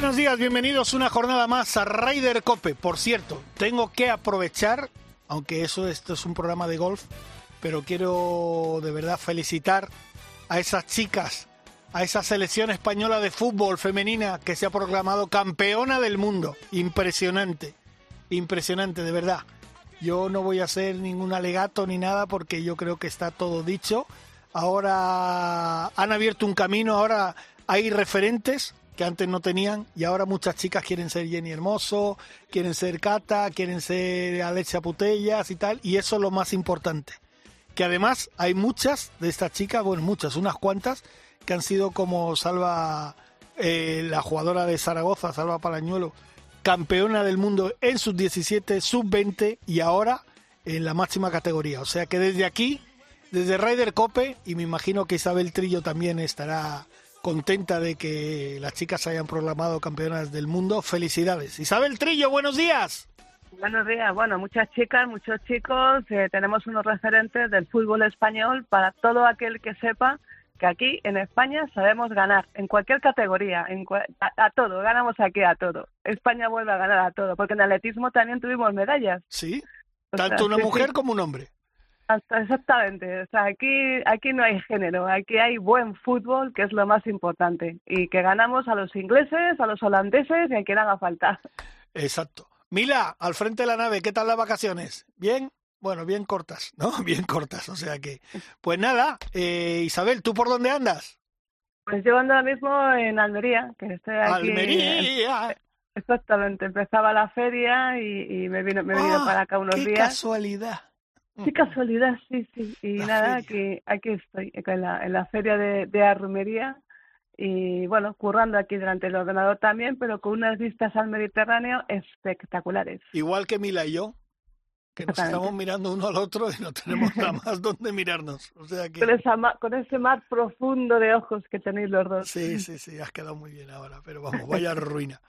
Buenos días, bienvenidos una jornada más a Ryder Cope. Por cierto, tengo que aprovechar, aunque eso esto es un programa de golf, pero quiero de verdad felicitar a esas chicas, a esa selección española de fútbol femenina que se ha proclamado campeona del mundo. Impresionante, impresionante, de verdad. Yo no voy a hacer ningún alegato ni nada porque yo creo que está todo dicho. Ahora han abierto un camino, ahora hay referentes que antes no tenían y ahora muchas chicas quieren ser Jenny Hermoso, quieren ser Cata, quieren ser Alexia Putellas y tal, y eso es lo más importante. Que además hay muchas de estas chicas, bueno, muchas, unas cuantas, que han sido como Salva, eh, la jugadora de Zaragoza, Salva Palañuelo, campeona del mundo en sus 17, sub 20 y ahora en la máxima categoría. O sea que desde aquí, desde Ryder Cope, y me imagino que Isabel Trillo también estará contenta de que las chicas se hayan proclamado campeonas del mundo. Felicidades. Isabel Trillo, buenos días. Buenos días. Bueno, muchas chicas, muchos chicos. Eh, tenemos unos referentes del fútbol español para todo aquel que sepa que aquí en España sabemos ganar en cualquier categoría, en cua- a, a todo, ganamos aquí a todo. España vuelve a ganar a todo, porque en atletismo también tuvimos medallas. Sí, O sea, tanto una sí, mujer sí. como un hombre. Exactamente, o sea, aquí, aquí no hay género, aquí hay buen fútbol, que es lo más importante, y que ganamos a los ingleses, a los holandeses y a quien haga falta. Exacto. Mila, al frente de la nave, ¿qué tal las vacaciones? ¿Bien? Bueno, bien cortas, ¿no? Bien cortas, o sea que... Pues nada, eh, Isabel, ¿tú por dónde andas? Pues yo ando ahora mismo en Almería, que estoy aquí. Almería. Exactamente, empezaba la feria y, y me vino, me he venido Ah, para acá unos ¡Qué días. casualidad! Qué casualidad, sí, sí. Y La nada, feria. aquí, aquí estoy, en la, en la feria de, de Armería y bueno, currando aquí delante del ordenador también, pero con unas vistas al Mediterráneo espectaculares. Igual que Mila y yo, que nos estamos mirando uno al otro y no tenemos nada más donde mirarnos. O sea que... Con, esa, ma- con ese mar profundo de ojos que tenéis los dos. Sí, sí, sí, has quedado muy bien ahora, pero vamos, vaya ruina.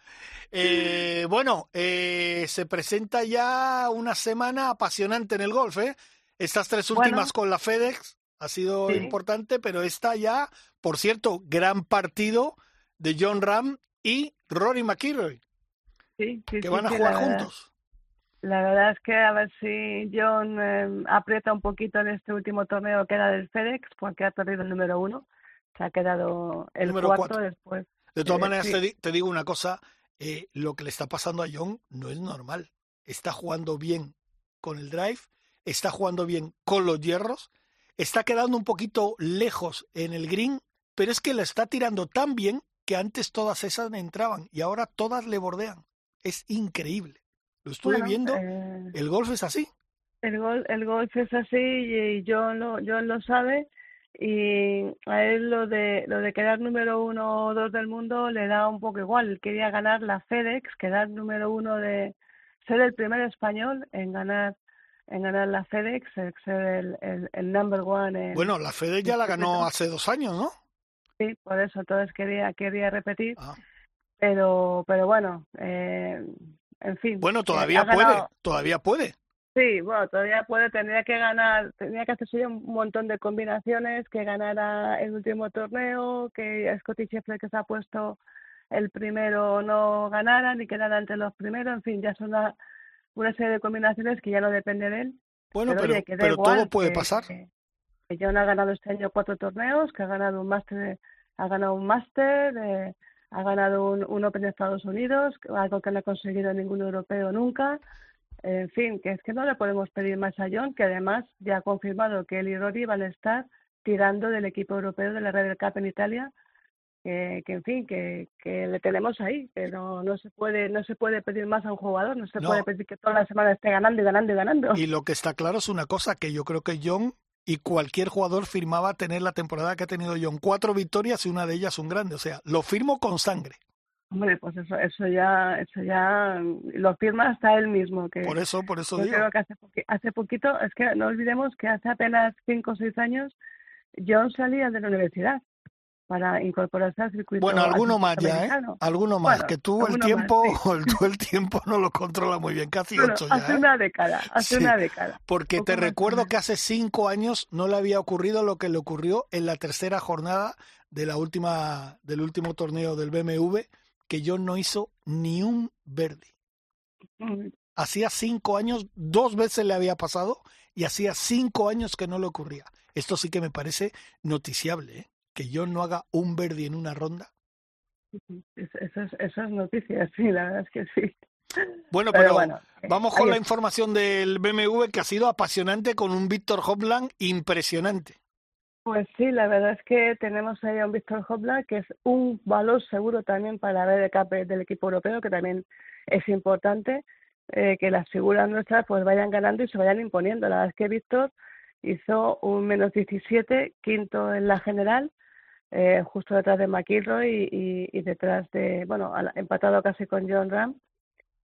Eh, bueno, eh, se presenta ya una semana apasionante en el golf, ¿eh? Estas tres Bueno. últimas con la FedEx ha sido Sí. importante, pero esta ya, por cierto, gran partido de John Ram y Rory McIlroy, Sí, sí, que van a jugar juntos. La verdad es que a ver si John eh, aprieta un poquito en este último torneo que era del FedEx, porque ha perdido el número uno. Se ha quedado el Número cuarto cuatro. después. De todas Eh, maneras, sí. te, di- te digo una cosa, eh, lo que le está pasando a John no es normal. Está jugando bien con el drive, está jugando bien con los hierros, está quedando un poquito lejos en el green, pero es que le está tirando tan bien que antes todas esas entraban y ahora todas le bordean. Es increíble. Lo estuve Bueno, viendo, eh, el golf es así. el gol, el golf es así y, John lo, John lo sabe y a él lo de lo de quedar número uno o dos del mundo le da un poco igual. Él quería ganar la FedEx, quedar número uno de ser el primer español en ganar en ganar la FedEx, ser ser el, el, el number one en, Bueno, la FedEx ya la ganó hace dos años, ¿no? Sí, por eso entonces quería quería repetir, Ah. pero pero bueno, eh, en fin. Bueno, eh, todavía puede, ganado- todavía puede. Sí, bueno, todavía puede, tendría que ganar, tendría que hacerse un montón de combinaciones, que ganara el último torneo, que Scotty Scheffler que se ha puesto el primero no ganara ni quedara entre los primeros, en fin, ya son una, una serie de combinaciones que ya no depende de él. Bueno, pero pero, oye, que da pero igual, todo puede que- pasar. Que, que John ha ganado este año cuatro torneos, que ha ganado un máster, ha ganado un máster, eh, ha ganado un, un Open de Estados Unidos, algo que no ha conseguido ningún europeo nunca. En fin, que es que no le podemos pedir más a John, que además ya ha confirmado que él y Rory van a estar tirando del equipo europeo de la Ryder Cup en Italia, que, que en fin, que, que le tenemos ahí, que no, no se puede, no se puede pedir más a un jugador, no se No. puede pedir que toda la semana esté ganando y ganando y ganando. Y lo que está claro es una cosa, que yo creo que John y cualquier jugador firmaba tener la temporada que ha tenido John. Cuatro victorias y una de ellas un grande. O sea, lo firmo con sangre. Hombre, pues eso, eso ya, eso ya lo firma hasta él mismo. Que por eso, por eso yo digo. Creo que hace, hace poquito, es que no olvidemos que hace apenas cinco o seis años John salía de la universidad para incorporarse al circuito. Bueno, alguno más ya, ¿eh? Alguno más, Bueno, que tú el tiempo, más, sí. el, tú el tiempo no lo controla muy bien, casi Bueno, ocho ya, hace ¿eh? una década, hace Sí, una década. Porque te recuerdo que hace cinco años no le había ocurrido lo que le ocurrió en la tercera jornada de la última, del último torneo del BMW, que John no hizo ni un verde. Mm, Hacía cinco años, dos veces le había pasado y hacía cinco años que no le ocurría. Esto sí que me parece noticiable, ¿eh? Que John no haga un verde en una ronda. es- Eso es, eso es noticia, sí, la verdad es que sí. Bueno, Pero pero, bueno, eh, vamos con la información del BMW que ha sido apasionante con un Víctor Hopland impresionante. Pues sí, la verdad es que tenemos ahí a un Víctor Hopla, que es un valor seguro también para el cap del equipo europeo, que también es importante eh, que las figuras nuestras pues vayan ganando y se vayan imponiendo. La verdad es que Víctor hizo un menos 17, quinto en la general, eh, justo detrás de McIlroy y, y, y detrás de, bueno, al- empatado casi con John Ram,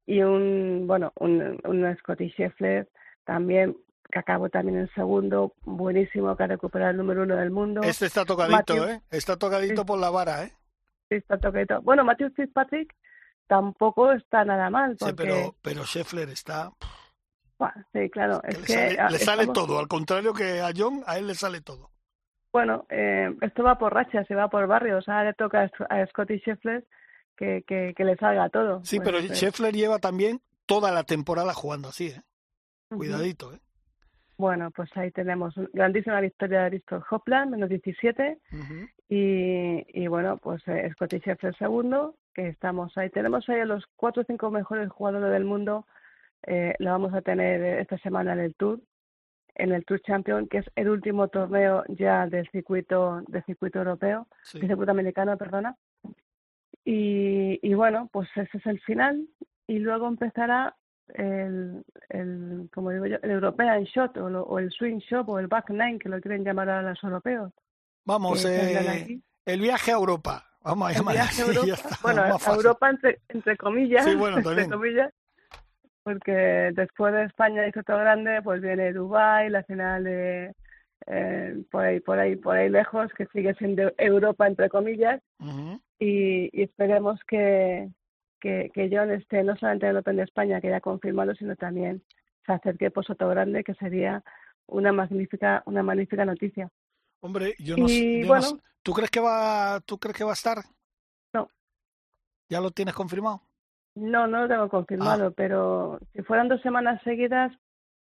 y un, bueno, un, un Scotty Scheffler también que acabó también en segundo, buenísimo, que ha recuperado el número uno del mundo. Este está tocadito, Matthew- ¿eh? Está tocadito Sí. por la vara, ¿eh? Sí, está tocadito. Bueno, Matthew Fitzpatrick tampoco está nada mal, Sí, pero, pero Scheffler está... sí, claro, que es le que sale, ah, le sale todo, al contrario que a John, a él le sale todo. Bueno, eh, esto va por rachas y va por barrios. Ahora le toca a Sc- a Scotty Scheffler que, que, que le salga todo. Sí, Pues, pero eh, Scheffler lleva también toda la temporada jugando así, ¿eh? Cuidadito, ¿eh? Bueno, pues ahí tenemos grandísima victoria de Víctor Hopland, menos 17, Ujú. y, y bueno, pues eh, Scotty Scheffler segundo, que estamos ahí. Tenemos ahí a los cuatro o cinco mejores jugadores del mundo, eh, lo vamos a tener eh, esta semana en el Tour, en el Tour Champion, que es el último torneo ya del circuito, del circuito europeo, Sí. del circuito americano, perdona. Y, y bueno, pues ese es el final, y luego empezará el, el como digo yo, el European Shot, o, lo- o el Swing Shot, o el Back Nine, que lo quieren llamar ahora los europeos. Vamos, eh, el viaje a Europa. Vamos a llamar a bueno, a. Europa entre, entre comillas, Sí, bueno, también. entre comillas, porque después de España y Soto Grande, pues viene Dubái, la final de eh, por ahí, por ahí, por ahí lejos, que sigue siendo Europa entre comillas, y, y esperemos que, que, que John esté no solamente en el Open de España, que ya confirmado, sino también se acerque por Soto Grande, que sería una magnífica, una magnífica noticia. Hombre, yo no, Y yo bueno. ¿Tú crees que va, tú crees que va a estar? No. ¿Ya lo tienes confirmado? No, no lo tengo Ah. confirmado, pero si fueran dos semanas seguidas,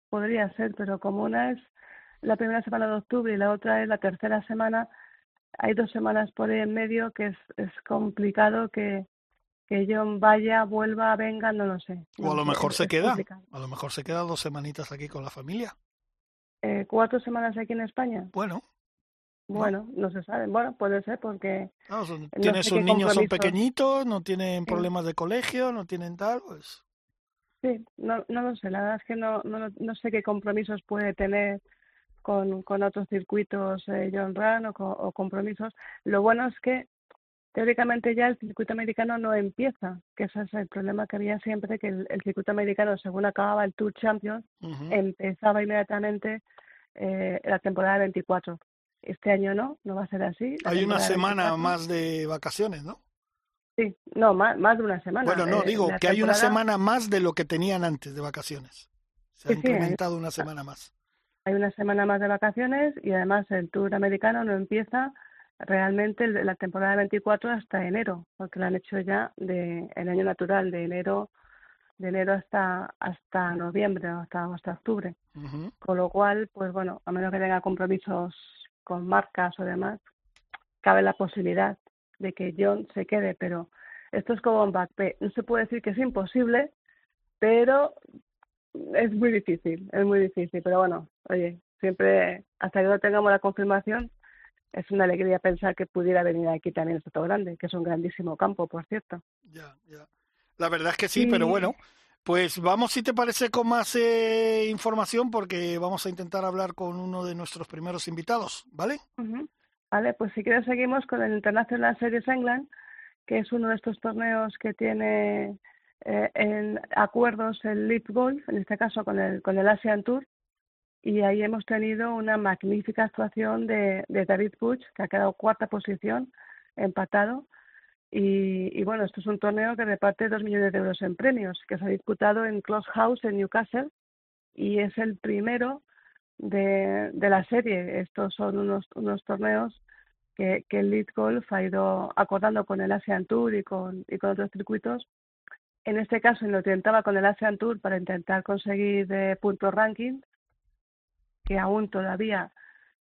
podría ser, pero como una es la primera semana de octubre y la otra es la tercera semana, hay dos semanas por ahí en medio que es, es complicado que, que John vaya, vuelva, venga, no lo sé. O a lo mejor es- se es queda. complicado. A lo mejor se queda dos semanitas aquí con la familia. Eh, ¿Cuatro semanas aquí en España? Bueno, Bueno, no se sabe. Bueno, puede ser porque claro, son- No tiene sus niños son pequeñitos, no tienen problemas de colegio, no tienen tal, pues Sí, no, no lo sé, la verdad es que no, no, no sé qué compromisos puede tener con, con otros circuitos eh, John Run o, co- o compromisos. Lo bueno es que teóricamente ya el circuito americano no empieza, que ese es el problema que había siempre, que el, el circuito americano, según acababa el Tour Champions, empezaba inmediatamente eh, la temporada 24. Este año no, no va a ser así. hay una temporada semana 24. más de vacaciones, ¿no? Sí, no, más, más de una semana. Bueno, no, Eh, digo que hay una temporada- semana más de lo que tenían antes de vacaciones. Se ha Sí, sí, hay- incrementado una semana más. hay una semana más de vacaciones y además el Tour americano no empieza realmente de la temporada 24 hasta enero, porque lo han hecho ya de el año natural de enero de enero hasta hasta noviembre o hasta hasta octubre, con lo cual pues bueno, a menos que tenga compromisos con marcas o demás, cabe la posibilidad de que John se quede, pero esto es como Mbappé, no se puede decir que es imposible, pero es muy difícil, es muy difícil, pero bueno, oye, siempre hasta que no tengamos la confirmación, es una alegría pensar que pudiera venir aquí también Soto Grande, que es un grandísimo campo, por cierto. Ya, ya. La verdad es que sí, pero bueno, pues vamos si te parece con más eh, información porque vamos a intentar hablar con uno de nuestros primeros invitados, ¿vale? Vale, pues si quieres seguimos con el International Series England, que es uno de estos torneos que tiene eh, en acuerdos el Leap Golf, en este caso con el, con el Asian Tour, y ahí hemos tenido una magnífica actuación de, de David Puig, que ha quedado cuarta posición, empatado. Y, y, bueno, esto es un torneo que reparte dos millones de euros en premios, que se ha disputado en Close House en Newcastle y es el primero de, la serie. Estos son unos, unos torneos que, que el Lead Golf ha ido acordando con el Asian Tour y con, y con otros circuitos. En este caso lo intentaba con el Asian Tour para intentar conseguir eh, puntos ranking, que aún todavía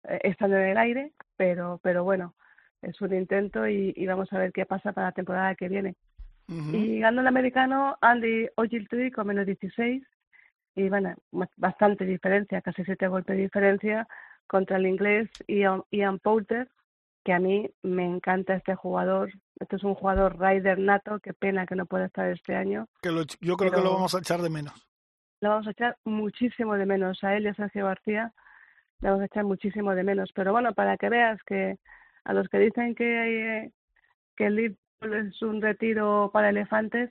eh, están en el aire, pero, pero bueno, es un intento y, y, vamos a ver qué pasa para la temporada que viene. Uh -huh. Y ganó el americano Andy Ogiltree con menos 16 y bueno, bastante diferencia, casi siete golpes de diferencia contra el inglés Ian, Ian Poulter, que a mí me encanta este jugador. Este es un jugador rider nato, qué pena que no pueda estar este año. Que lo, yo creo que lo vamos a echar de menos. Lo vamos a echar muchísimo de menos a él y a Sergio García. Le vamos a echar muchísimo de menos. Pero bueno, para que veas que a los que dicen que, que el Liverpool es un retiro para elefantes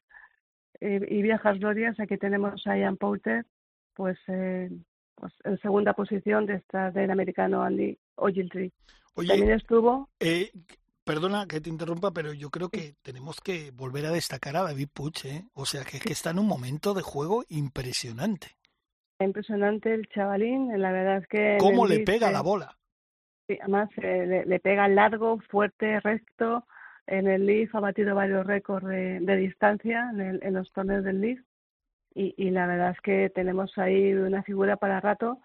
y, y viejas glorias, aquí tenemos a Ian Poulter, pues, eh, pues en segunda posición de esta del americano Andy Ogiltree. Oye, También estuvo. Eh, perdona que te interrumpa, pero yo creo que tenemos que volver a destacar a David Puch, ¿eh? O sea, que, que está en un momento de juego impresionante. Impresionante el chavalín, la verdad es que. ¿Cómo le pega la bola? Sí, además eh, le, pega largo, fuerte, recto. En el Leaf ha batido varios récords de, distancia en, el, en, los torneos del. Y, y la verdad es que tenemos ahí una figura para rato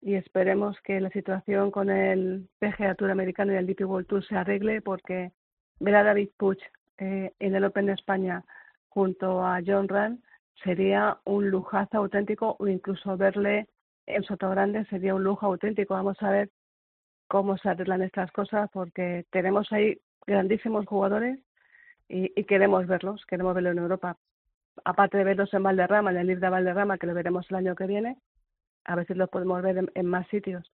y esperemos que la situación con el PGA Tour americano y el DP World Tour se arregle porque ver a David Puch eh, en el Open de España junto a John Rand sería un lujazo auténtico o incluso verle en Sotogrande sería un lujo auténtico. Vamos a ver cómo se arreglan estas cosas porque tenemos ahí grandísimos jugadores y, y queremos verlos, queremos verlos en Europa. Aparte de verlos en Valderrama, en el Libre de Valderrama, que lo veremos el año que viene, a veces los podemos ver en, en, más sitios.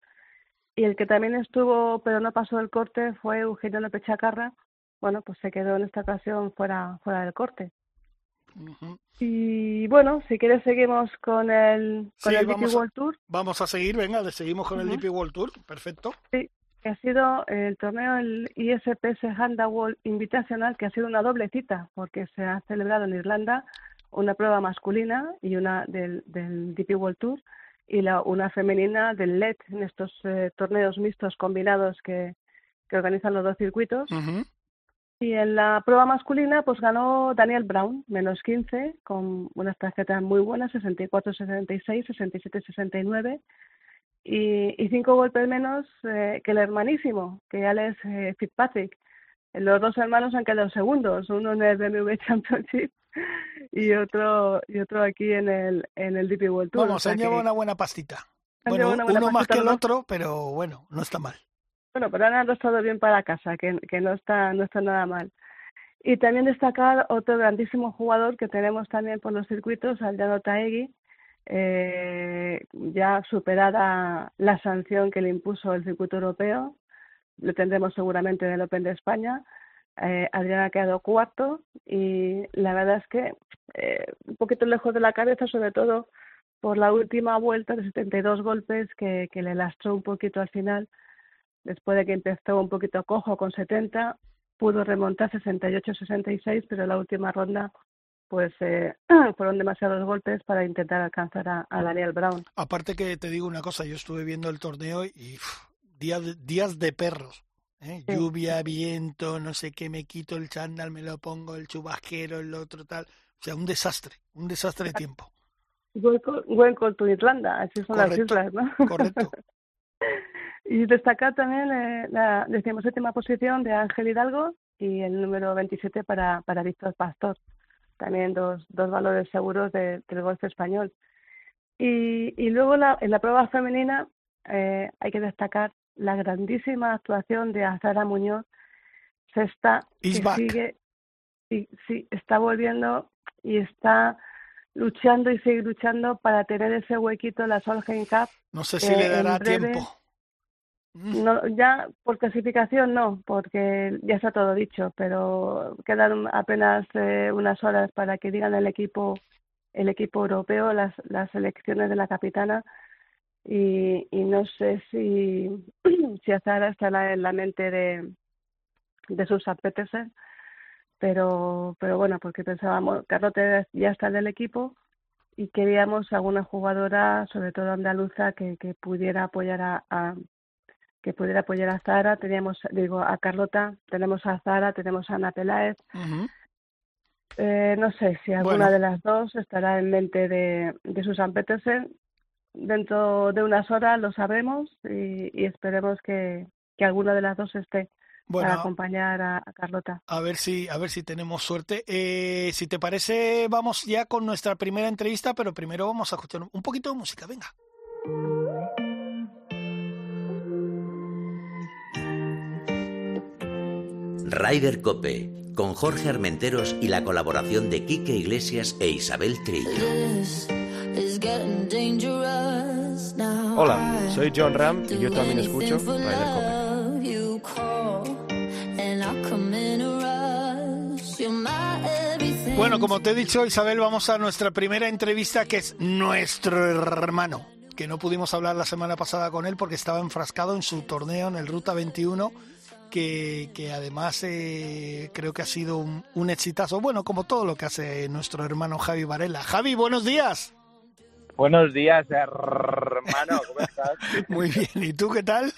Y el que también estuvo, pero no pasó el corte, fue Eugenio López Chacarra. Bueno, pues se quedó en esta ocasión fuera, fuera del corte. Uh -huh. Y bueno, si quieres seguimos con el, con sí, el DP World Tour. Vamos a seguir, venga, seguimos con uh -huh. el DP World Tour, perfecto. Sí, que ha sido el torneo, el ISPS Handball Invitational, que ha sido una doble cita, porque se ha celebrado en Irlanda una prueba masculina y una del, del DP World Tour y la, una femenina del LED en estos eh, torneos mixtos combinados que, que, organizan los dos circuitos. Uh -huh. Y en la prueba masculina pues ganó Daniel Brown, menos 15, con unas tarjetas muy buenas, 64-66, 67-69 y, y cinco golpes menos eh, que el hermanísimo, que Alex eh, Fitzpatrick. Los dos hermanos han quedado segundos, uno en el BMW Championship y otro y otro aquí en el en el DP World Tour. Vamos, se han llevado una buena pastita. Bueno, buena uno pastita más que el otro, pero bueno, no está mal. Bueno, pero han arrastrado bien para casa, que, no está no está nada mal. Y también destacar otro grandísimo jugador que tenemos también por los circuitos, Aldano Taegui, eh, ya superada la sanción que le impuso el circuito europeo, lo tendremos seguramente en el Open de España. Eh, Adrián ha quedado cuarto y la verdad es que eh, un poquito lejos de la cabeza, sobre todo por la última vuelta de 72 golpes que, que le lastró un poquito al final, después de que empezó un poquito cojo con 70, pudo remontar 68-66, pero la última ronda pues eh, fueron demasiados golpes para intentar alcanzar a, a, Daniel Brown. Aparte que te digo una cosa, yo estuve viendo el torneo y días, días de perros. ¿eh? Sí. Lluvia, viento, no sé qué, me quito el chándal, me lo pongo, el chubasquero, el otro tal. O sea, un desastre, un desastre de tiempo. Buen tu Irlanda, así son correcto, las islas, ¿no? Correcto. y destacar también eh, la decimoséptima posición de Ángel Hidalgo y el número 27 para, para Víctor Pastor. También dos, dos valores seguros de, del golf español. Y, y luego la, en la prueba femenina eh, hay que destacar la grandísima actuación de Azara Muñoz, sexta, Is que back. sigue, sí, sí, está volviendo y está luchando y sigue luchando para tener ese huequito en la Solheim Cup. No sé si eh, le dará breve, tiempo. No, ya por clasificación no, porque ya está todo dicho, pero quedan apenas eh, unas horas para que digan el equipo, el equipo europeo, las, las elecciones de la capitana y, y no sé si, si Azara estará en la mente de, de sus Petersen, pero, pero bueno, porque pensábamos, Carlote ya está en el equipo y queríamos alguna jugadora, sobre todo andaluza, que, que pudiera apoyar a que pudiera apoyar a Zara. Teníamos, digo, a Carlota, tenemos a Zara, tenemos a Ana Peláez. eh, no sé si alguna de las dos estará en mente de, de Susan Petersen. Dentro de unas horas lo sabremos y, y esperemos que, que alguna de las dos esté. Bueno, para acompañar a, a, Carlota. A ver si, a ver si tenemos suerte. Eh, si te parece, vamos ya con nuestra primera entrevista, pero primero vamos a escuchar un poquito de música. Venga. Ryder Cope, con Jorge Armenteros y la colaboración de Quique Iglesias e Isabel Trillo. Hola, soy John Ram y yo también escucho Ryder Cope. Bueno, como te he dicho, Isabel, vamos a nuestra primera entrevista, que es nuestro hermano, que no pudimos hablar la semana pasada con él porque estaba enfrascado en su torneo en el Ruta 21 que, que además eh, creo que ha sido un, un, exitazo, bueno, como todo lo que hace nuestro hermano Javi Varela. Javi, buenos días. Buenos días, hermano, ¿cómo estás? Muy bien, ¿y tú qué tal?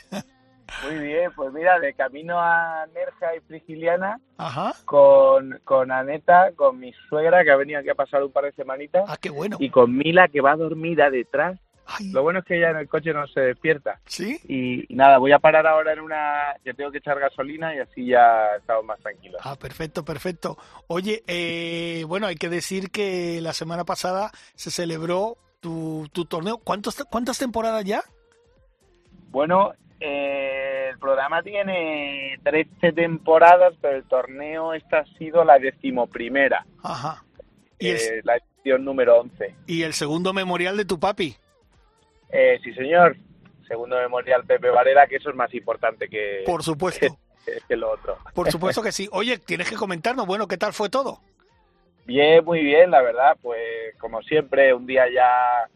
Muy bien, pues mira, de camino a Nerja y Frigiliana, Ajá. Con, con Aneta, con mi suegra que ha venido aquí a pasar un par de semanitas. Ah, qué bueno. Y con Mila que va dormida detrás Ay. Lo bueno es que ella en el coche no se despierta. ¿Sí? Y, nada, voy a parar ahora en una que tengo que echar gasolina y así ya estamos más tranquilos. Ah, perfecto, perfecto. Oye, eh, bueno, hay que decir que la semana pasada se celebró tu, tu torneo. ¿Cuántos, ¿Cuántas temporadas ya? Bueno, eh, el programa tiene 13 temporadas, pero el torneo esta ha sido la decimoprimera. Ajá. ¿Y eh, la edición número 11. ¿Y el segundo memorial de tu papi? Eh, sí, señor. Segundo memorial Pepe Varela, que eso es más importante que, Por supuesto. que, que lo otro. Por supuesto que sí. Oye, tienes que comentarnos, bueno, ¿qué tal fue todo? Bien, muy bien, la verdad. Pues como siempre, un día ya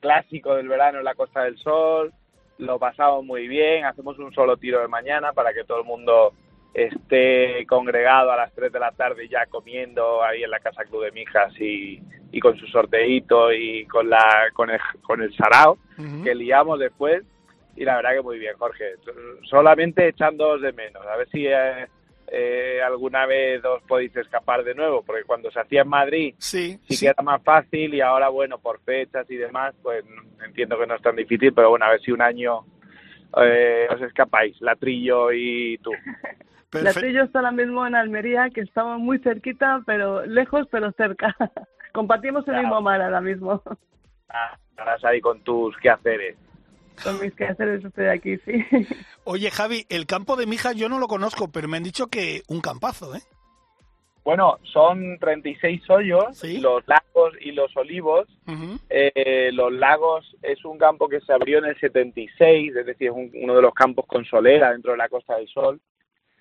clásico del verano en la Costa del Sol. Lo pasamos muy bien. Hacemos un solo tiro de mañana para que todo el mundo esté congregado a las 3 de la tarde ya comiendo ahí en la Casa Club de Mijas y, y con su sorteito y con la con el, con el sarao uh -huh. que liamos después y la verdad que muy bien Jorge solamente echándoos de menos a ver si eh, eh, alguna vez os podéis escapar de nuevo porque cuando se hacía en Madrid sí, sí, sí. que era más fácil y ahora bueno por fechas y demás pues entiendo que no es tan difícil pero bueno a ver si un año eh, os escapáis Latrillo y tú La tuya está ahora mismo en Almería, que estamos muy cerquita, pero lejos, pero cerca. Compartimos el claro. mismo mar ahora mismo. Ah, estarás ahí con tus quehaceres. Con mis quehaceres estoy aquí, sí. Oye, Javi, el campo de Mijas yo no lo conozco, pero me han dicho que un campazo, ¿eh? Bueno, son 36 hoyos, ¿Sí? los lagos y los olivos. Uh -huh. eh, los lagos es un campo que se abrió en el 76, es decir, es un, uno de los campos con solera dentro de la Costa del Sol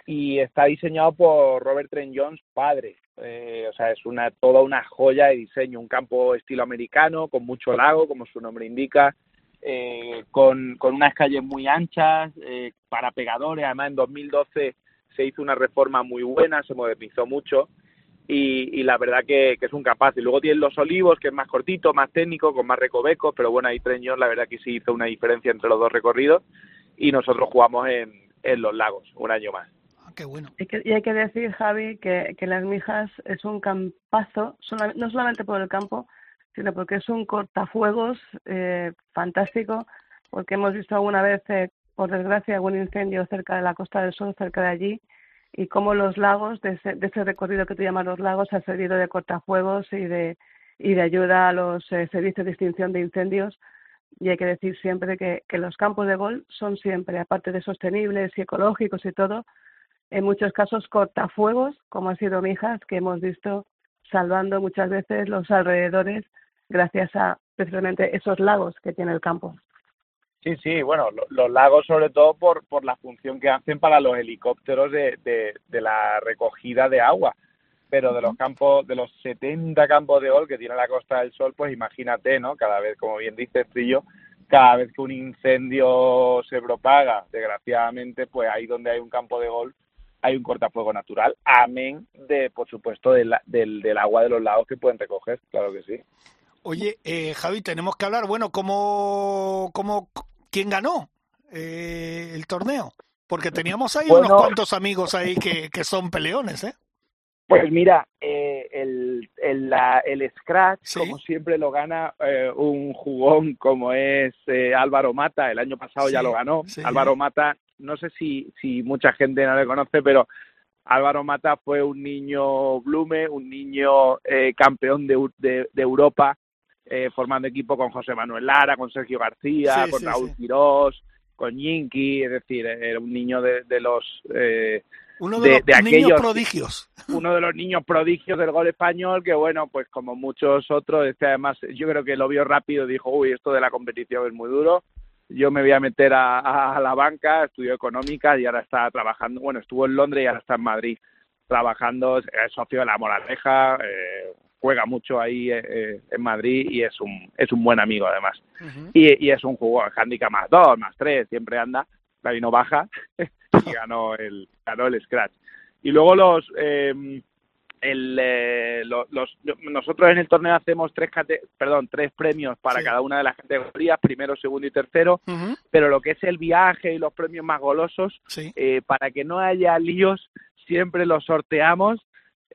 y está diseñado por Robert Trent Jones, padre. Eh, o sea, es una toda una joya de diseño, un campo estilo americano, con mucho lago, como su nombre indica, eh, con, con, unas calles muy anchas, eh, para pegadores. Además, en 2012 se hizo una reforma muy buena, se modernizó mucho y, la verdad que, que, es un capaz. Y luego tienen los olivos, que es más cortito, más técnico, con más recovecos, pero bueno, ahí Trent Jones la verdad que sí hizo una diferencia entre los dos recorridos y nosotros jugamos en, en los lagos un año más qué bueno. Y, que, y, hay que decir, Javi, que, que Las Mijas es un campazo, no solamente por el campo, sino porque es un cortafuegos eh, fantástico, porque hemos visto alguna vez, eh, por desgracia, algún incendio cerca de la Costa del Sol, cerca de allí, y cómo los lagos, de ese, de ese recorrido que tú llamas los lagos, ha servido de cortafuegos y de, y de ayuda a los eh, servicios de extinción de incendios. Y hay que decir siempre que, que los campos de gol son siempre, aparte de sostenibles y ecológicos y todo, en muchos casos cortafuegos, como han sido mijas, que hemos visto salvando muchas veces los alrededores gracias a precisamente esos lagos que tiene el campo. Sí, sí, bueno, lo- los lagos sobre todo por, por la función que hacen para los helicópteros de, de, de la recogida de agua. Pero de los campos, de los 70 campos de gol que tiene la Costa del Sol, pues imagínate, ¿no? Cada vez, como bien dice Trillo, cada vez que un incendio se propaga, desgraciadamente, pues ahí donde hay un campo de gol hay un cortafuego natural, amén de, por supuesto, del, del, del agua de los lagos que pueden recoger, claro que sí. Oye, eh, Javi, tenemos que hablar, bueno, ¿cómo, cómo, quién ganó eh, el torneo? Porque teníamos ahí Bueno. unos cuantos amigos ahí que, que son peleones, ¿eh? Pues mira, eh, el, el, la- el Scratch, Sí. como siempre, lo gana eh, un jugón como es eh, Álvaro Mata. El año pasado ya lo ganó. sí. Álvaro Mata, no sé si, si mucha gente no le conoce, pero Álvaro Mata fue un niño Blume, un niño eh, campeón de, de, de Europa, eh, formando equipo con José Manuel Lara, con Sergio García, Sí, con sí, Raúl sí. Quirós, con Yinki, es decir, era un niño de, de los... eh, Uno de, De- los de niños prodigios. uno de los niños prodigios del gol español que bueno pues como muchos otros este además yo creo que lo vio rápido y dijo uy esto de la competición es muy duro yo me voy a meter a, a la banca estudió económica y ahora está trabajando bueno estuvo en Londres y ahora está en Madrid trabajando es socio de la Moraleja eh, juega mucho ahí eh, eh, en Madrid y es un es un buen amigo además. Y, y es un jugador handicap más dos más tres siempre anda la vino baja y ganó el ganó el scratch. Y luego los eh, el, eh, lo- los nosotros en el torneo hacemos tres perdón tres premios para Sí. cada una de las categorías primero segundo y tercero pero lo que es el viaje y los premios más golosos Sí. eh, para que no haya líos, siempre los sorteamos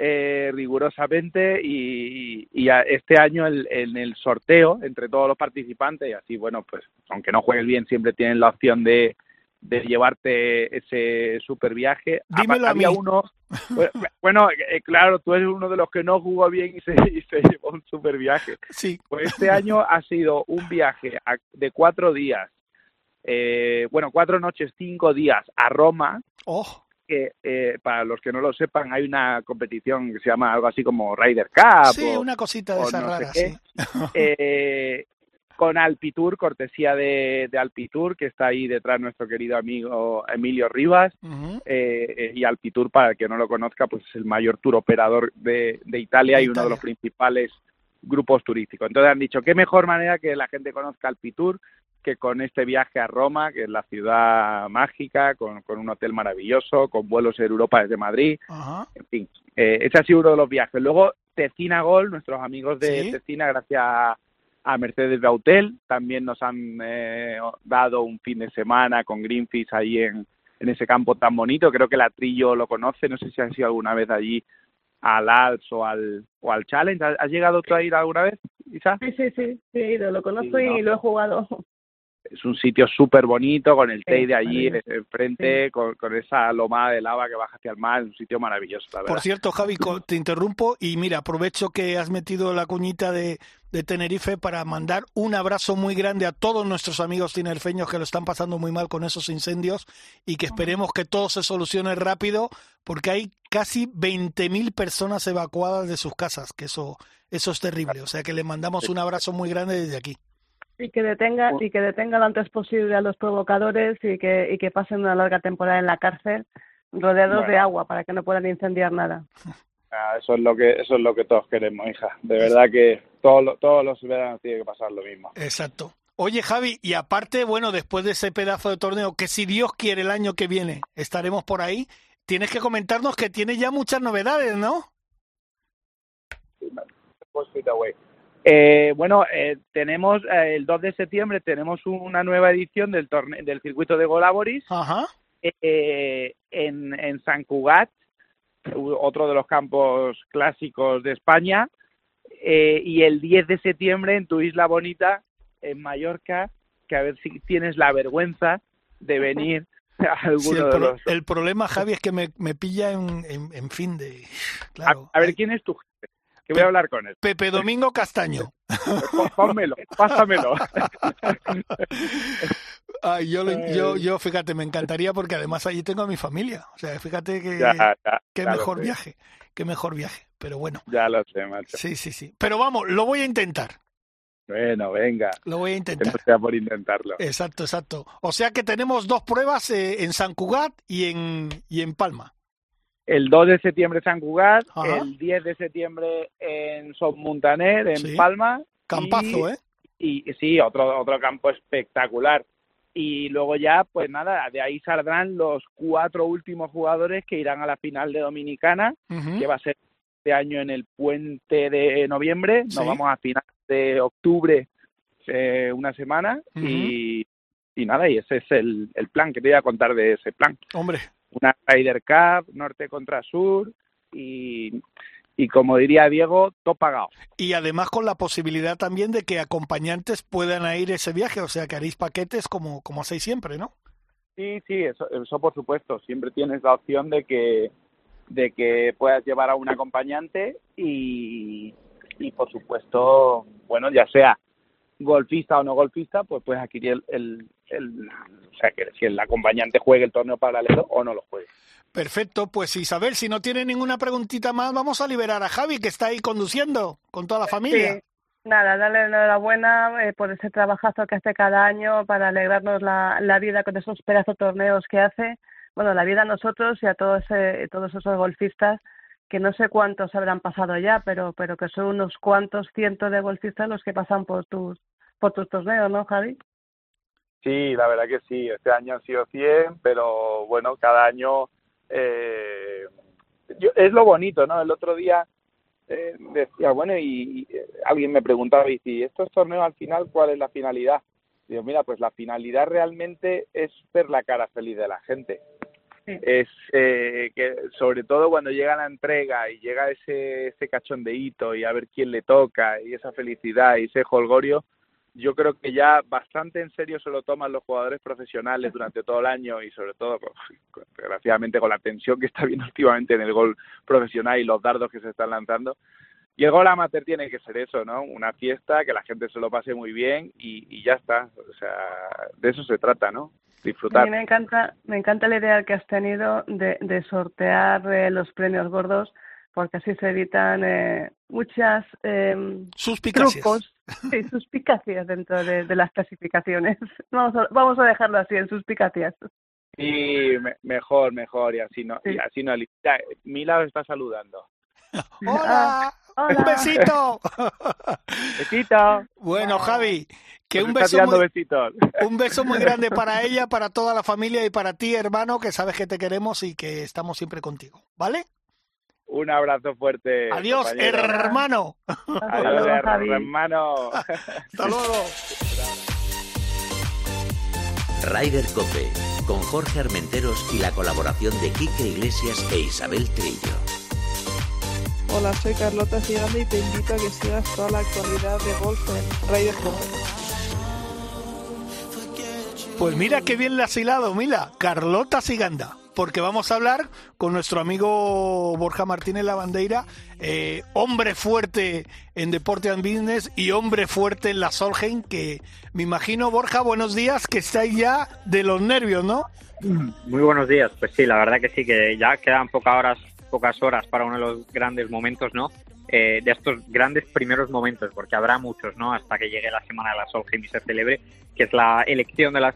eh, rigurosamente y, y a- este año el- en el sorteo entre todos los participantes y así, bueno, pues aunque no juegues bien, siempre tienen la opción de, de llevarte ese super viaje. Dímelo a Había mí. uno, bueno, bueno, eh, claro, tú eres uno de los que no jugó bien y se, y se llevó un super viaje. Sí. Pues este año ha sido un viaje a- de cuatro días, eh, bueno, cuatro noches, cinco días a Roma, Oh, que eh, para los que no lo sepan hay una competición que se llama algo así como Ryder Cup sí, o, una cosita de o esas no qué. sí. con Alpitur, cortesía de, de Alpitur, que está ahí detrás nuestro querido amigo Emilio Rivas. Eh, eh, y Alpitur, para el que no lo conozca, pues es el mayor tour operador de, de Italia De y uno de los principales grupos turísticos. Entonces han dicho, qué mejor manera que la gente conozca Alpitur que con este viaje a Roma, que es la ciudad mágica, con, con un hotel maravilloso, con vuelos en Europa desde Madrid, en fin, eh, ese ha sido uno de los viajes. Luego, Tecina Gol, nuestros amigos de Sí. Tecina, gracias a, a Mercedes Bautel, también nos han eh, dado un fin de semana con Greenpeace ahí en, en ese campo tan bonito. Creo que la Trillo lo conoce, no sé si has ido alguna vez allí al Alps o al, o al Challenge. ¿Has, llegado tú a ir alguna vez, Isa? Sí, sí, sí, sí, he ido, lo conozco Sí, ¿no? y lo he jugado. Es un sitio súper bonito, con el Tei de allí enfrente, con, con esa lomada de lava que baja hacia el mar, es un sitio maravilloso, la verdad. Por cierto, Javi, te interrumpo y mira, aprovecho que has metido la cuñita de, de Tenerife para mandar un abrazo muy grande a todos nuestros amigos tinerfeños que lo están pasando muy mal con esos incendios y que esperemos que todo se solucione rápido porque hay casi 20.000 personas evacuadas de sus casas, que eso, eso es terrible. O sea que le mandamos un abrazo muy grande desde aquí. Y que detenga, y que detenga lo antes posible a los provocadores y que, y que pasen una larga temporada en la cárcel rodeados Bueno. de agua para que no puedan incendiar nada. Ah, eso es lo que eso es lo que todos queremos, hija. De verdad que todos los, todos los veranos tiene que pasar lo mismo. Exacto. Oye, Javi, y aparte, bueno, después de ese pedazo de torneo, que si Dios quiere el año que viene estaremos por ahí, tienes que comentarnos que tiene ya muchas novedades, ¿no? Eh, bueno, eh, tenemos eh, el 2 de septiembre tenemos una nueva edición del torneo del circuito de Golaboris Ajá. eh, en, en San Cugat, otro de los campos clásicos de España, eh, y el 10 de septiembre en tu isla bonita, en Mallorca, que a ver si tienes la vergüenza de venir a Sí, el, pro- el problema, Javi, es que me, me pilla en, en- en fin de... A, Claro. a ver, ¿quién es tu? Que voy a hablar con él. Pepe Domingo Castaño. Pónmelo, pásamelo. Ay, yo, yo, yo, fíjate, me encantaría porque además allí tengo a mi familia. O sea, fíjate que ya, mejor viaje, qué mejor viaje. Pero bueno, Ya lo sé, macho. sí, sí, sí. Pero vamos, lo voy a intentar. Bueno, venga. Lo voy a intentar. sea por intentarlo. Exacto, exacto. O sea que tenemos dos pruebas eh, en San Cugat y en, y en Palma. El 2 de septiembre San Cugat, el 10 de septiembre en Son Montaner, en Palma. Campazo, ¿eh? Y sí, otro, otro campo espectacular. Y luego ya, pues nada, de ahí saldrán los cuatro últimos jugadores que irán a la final de Dominicana, que va a ser este año en el puente de noviembre. Nos vamos a final de octubre, eh, una semana. y, y, nada, y ese es el, el plan que te voy a contar de ese plan. Hombre. Una Ryder Cup, norte contra sur. Y, y como diría Diego, todo pagado. Y además con la posibilidad también de que acompañantes puedan ir ese viaje, o sea que haréis paquetes como, como hacéis siempre, ¿no? Sí, sí, eso, eso por supuesto. Siempre tienes la opción de que, de que puedas llevar a un acompañante y, y por supuesto, bueno, ya sea golfista o no golfista, pues puedes adquirir el, el, o sea, que si el acompañante juegue el torneo paralelo o no lo juegue. Perfecto, pues Isabel, si no tiene ninguna preguntita más, vamos a liberar a Javi, que está ahí conduciendo con toda la familia. Sí. Nada, darle enhorabuena eh, por ese trabajazo que hace cada año para alegrarnos la, la vida con esos pedazos torneos que hace. Bueno, la vida a nosotros y a todos, eh, todos esos golfistas, que no sé cuántos habrán pasado ya, pero, pero que son unos cuantos cientos de golfistas los que pasan por tus, por tus torneos, ¿no, Javi? Sí, la verdad que sí. Este año han sido 100, pero bueno, cada año eh, yo, es lo bonito, ¿no? El otro día eh, decía, bueno, y, eh, alguien me preguntaba, y si estos torneos al final, ¿cuál es la finalidad? Digo, mira, pues la finalidad realmente es ver la cara feliz de la gente. Es eh, que, sobre todo cuando llega la entrega y llega ese, ese cachondeíto y a ver quién le toca y esa felicidad y ese holgorio, yo creo que ya bastante en serio se lo toman los jugadores profesionales durante todo el año y sobre todo, desgraciadamente, con la tensión que está viendo últimamente en el gol profesional y los dardos que se están lanzando. Y el gol amateur tiene que ser eso, ¿no? Una fiesta, que la gente se lo pase muy bien y, ya está. O sea, de eso se trata, ¿no? Disfrutar. A me encanta, me encanta la idea que has tenido de, de sortear eh, los premios gordos porque así se evitan eh, muchas eh, suspicacias. Sí, suspicacias dentro de, las clasificaciones. Vamos a, vamos a dejarlo así, en suspicacias. Sí, mejor, mejor, y así no, y así no. Mila está saludando. ¡Hola! ¡Hola! ¡Un besito! ¡Besito! Bueno, Javi, que un beso, muy, un beso muy grande para ella, para toda la familia y para ti, hermano, que sabes que te queremos y que estamos siempre contigo, ¿vale? Un abrazo fuerte. Adiós, hermano. Adiós, hermano. Hasta luego. Ryder Cope, con Jorge Armenteros y la colaboración de Quique Iglesias e Isabel Trillo. Hola, soy Carlota Ciganda y te invito a que sigas toda la actualidad de golf en Ryder Cope. Pues mira qué bien le has hilado, Mila. Carlota Siganda porque vamos a hablar con nuestro amigo Borja Martínez Lavandeira, eh, hombre fuerte en Deporte and Business y hombre fuerte en la Solheim, que me imagino, Borja, buenos días, que estáis ya de los nervios, ¿no? Muy buenos días, pues sí, la verdad que sí, que ya quedan pocas horas, pocas horas para uno de los grandes momentos, ¿no? Eh, de estos grandes primeros momentos, porque habrá muchos, ¿no? Hasta que llegue la semana de la Solheim y se celebre, que es la elección de las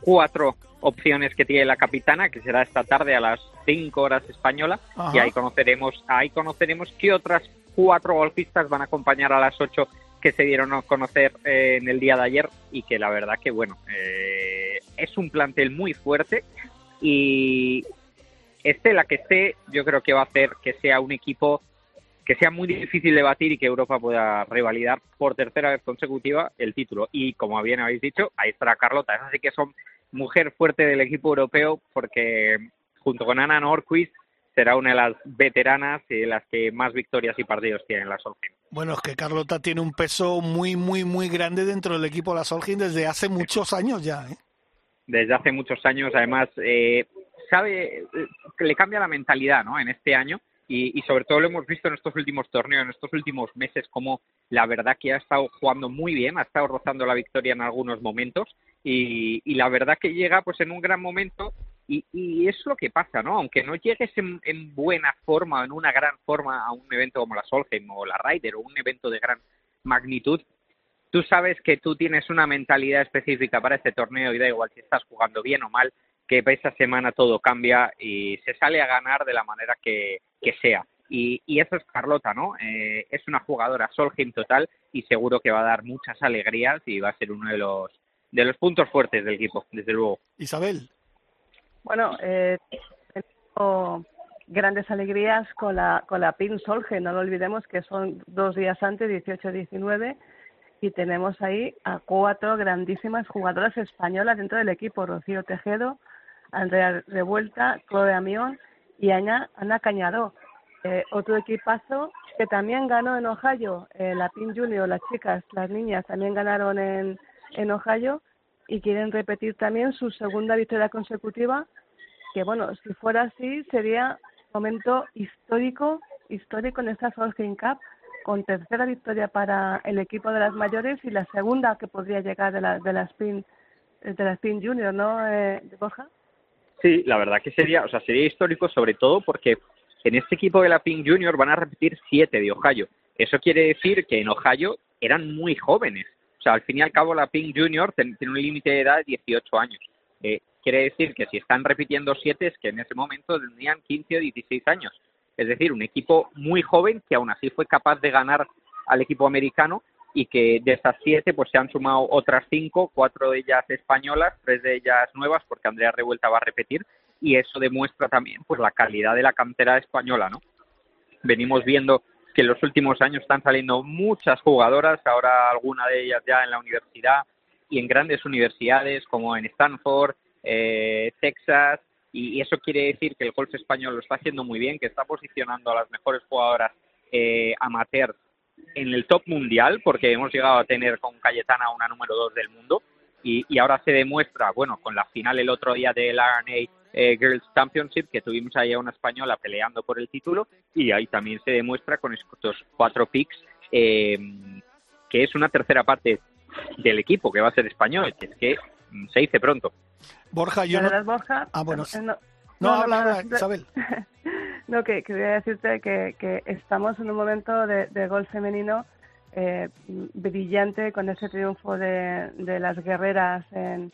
cuatro opciones que tiene la capitana, que será esta tarde a las 5 horas española, y ahí conoceremos, ahí conoceremos qué otras cuatro golfistas van a acompañar a las 8 que se dieron a conocer eh, en el día de ayer. Y que la verdad que bueno, eh, es un plantel muy fuerte. Y esté la que esté, yo creo que va a hacer que sea un equipo que sea muy difícil de batir y que Europa pueda revalidar por tercera vez consecutiva el título. Y como bien habéis dicho, ahí estará Carlota. Es así que son mujer fuerte del equipo europeo porque junto con Ana Norquist será una de las veteranas y de las que más victorias y partidos tiene en la Solheim. Bueno, es que Carlota tiene un peso muy, muy, muy grande dentro del equipo de la Solheim desde hace muchos años ya. ¿eh? Desde hace muchos años, además, eh, sabe, que le cambia la mentalidad ¿no? en este año y, sobre todo lo hemos visto en estos últimos torneos, en estos últimos meses, como la verdad que ha estado jugando muy bien, ha estado rozando la victoria en algunos momentos y, la verdad que llega pues en un gran momento y, y es lo que pasa, ¿no? Aunque no llegues en, en, buena forma, en una gran forma a un evento como la Solheim o la Ryder o un evento de gran magnitud, tú sabes que tú tienes una mentalidad específica para este torneo y da igual si estás jugando bien o mal, que esta semana todo cambia y se sale a ganar de la manera que, que sea. Y, y, eso es Carlota, ¿no? Eh, es una jugadora Solheim total y seguro que va a dar muchas alegrías y va a ser uno de los de los puntos fuertes del equipo, desde luego. Isabel. Bueno, eh, tengo grandes alegrías con la con la PIN Solheim, no lo olvidemos que son dos días antes, 18-19, y tenemos ahí a cuatro grandísimas jugadoras españolas dentro del equipo, Rocío Tejedo, Andrea Revuelta, Chloe Amión y Ana, Ana Cañadó eh, otro equipazo que también ganó en Ohio, eh, la PIN Junior, las chicas, las niñas también ganaron en, en Ohio y quieren repetir también su segunda victoria consecutiva, que bueno, si fuera así sería momento histórico, histórico en esta Solheim Cup, con tercera victoria para el equipo de las mayores y la segunda que podría llegar de, la, de las PIN de las PIN Junior, ¿no, eh, Borja? Sí, la verdad que sería, o sea, sería histórico sobre todo porque en este equipo de la Pink Junior van a repetir siete de Ohio. Eso quiere decir que en Ohio eran muy jóvenes. O sea, al fin y al cabo la Pink Junior tiene un límite de edad de 18 años. Eh, quiere decir que si están repitiendo siete es que en ese momento tendrían 15 o 16 años. Es decir, un equipo muy joven que aún así fue capaz de ganar al equipo americano y que de esas siete pues se han sumado otras cinco, cuatro de ellas españolas, tres de ellas nuevas porque Andrea Revuelta va a repetir y eso demuestra también pues la calidad de la cantera española, ¿no? Venimos viendo que en los últimos años están saliendo muchas jugadoras, ahora alguna de ellas ya en la universidad y en grandes universidades como en Stanford, eh, Texas, y, eso quiere decir que el golf español lo está haciendo muy bien, que está posicionando a las mejores jugadoras eh, amateur en el top mundial, porque hemos llegado a tener con Cayetana una número dos del mundo, y, y, ahora se demuestra, bueno, con la final el otro día del RNA eh, Girls Championship, que tuvimos ahí a una española peleando por el título, y ahí también se demuestra con estos cuatro picks eh, que es una tercera parte del equipo que va a ser español, que es que se dice pronto. Borja, yo no... Borja, ah, bueno. No, no, habla, Isabel. no, que quería decirte que, que estamos en un momento de, de gol femenino eh, brillante con ese triunfo de, de las guerreras en,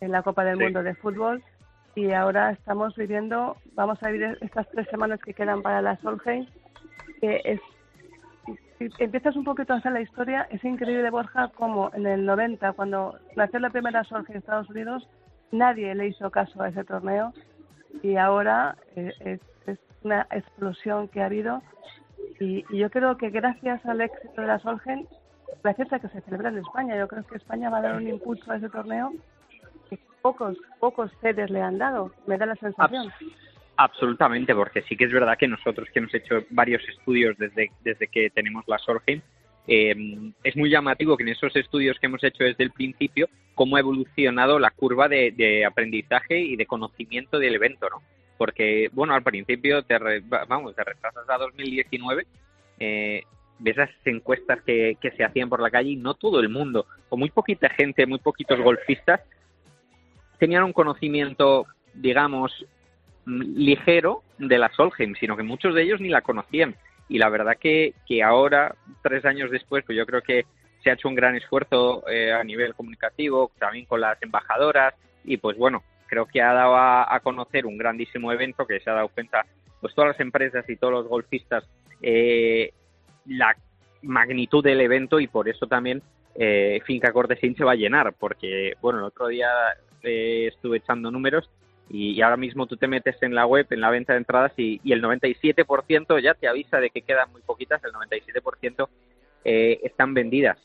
en la Copa del Mundo de Fútbol. Y ahora estamos viviendo, vamos a vivir estas tres semanas que quedan para la Solheim, que es, si empiezas un poquito a hacer la historia, es increíble, Borja, como en el 90, cuando nació la primera Solheim en Estados Unidos, nadie le hizo caso a ese torneo y ahora eh, es, una explosión que ha habido y, y, yo creo que gracias al éxito de la Solheim, gracias a que se celebra en España, yo creo que España va a dar un impulso a ese torneo pocos, pocos sedes le han dado, me da la sensación. Absolutamente, porque sí que es verdad que nosotros que hemos hecho varios estudios desde, desde que tenemos la Sorgen, eh, es muy llamativo que en esos estudios que hemos hecho desde el principio, cómo ha evolucionado la curva de, aprendizaje y de conocimiento del evento, ¿no? Porque, bueno, al principio, te vamos, te retrasas a 2019, eh, ves las encuestas que, se hacían por la calle y no todo el mundo, o muy poquita gente, muy poquitos golfistas, tenían un conocimiento, digamos, ligero de la Solheim, sino que muchos de ellos ni la conocían. Y la verdad que, que ahora, tres años después, pues yo creo que se ha hecho un gran esfuerzo eh, a nivel comunicativo, también con las embajadoras, y pues bueno, creo que ha dado a, conocer un grandísimo evento que se ha dado cuenta, pues todas las empresas y todos los golfistas, eh, la magnitud del evento y por eso también eh, Finca Cortesín se va a llenar, porque bueno, el otro día eh, estuve echando números y, ahora mismo tú te metes en la web, en la venta de entradas y, el 97% ya te avisa de que quedan muy poquitas, el 97% eh, están vendidas.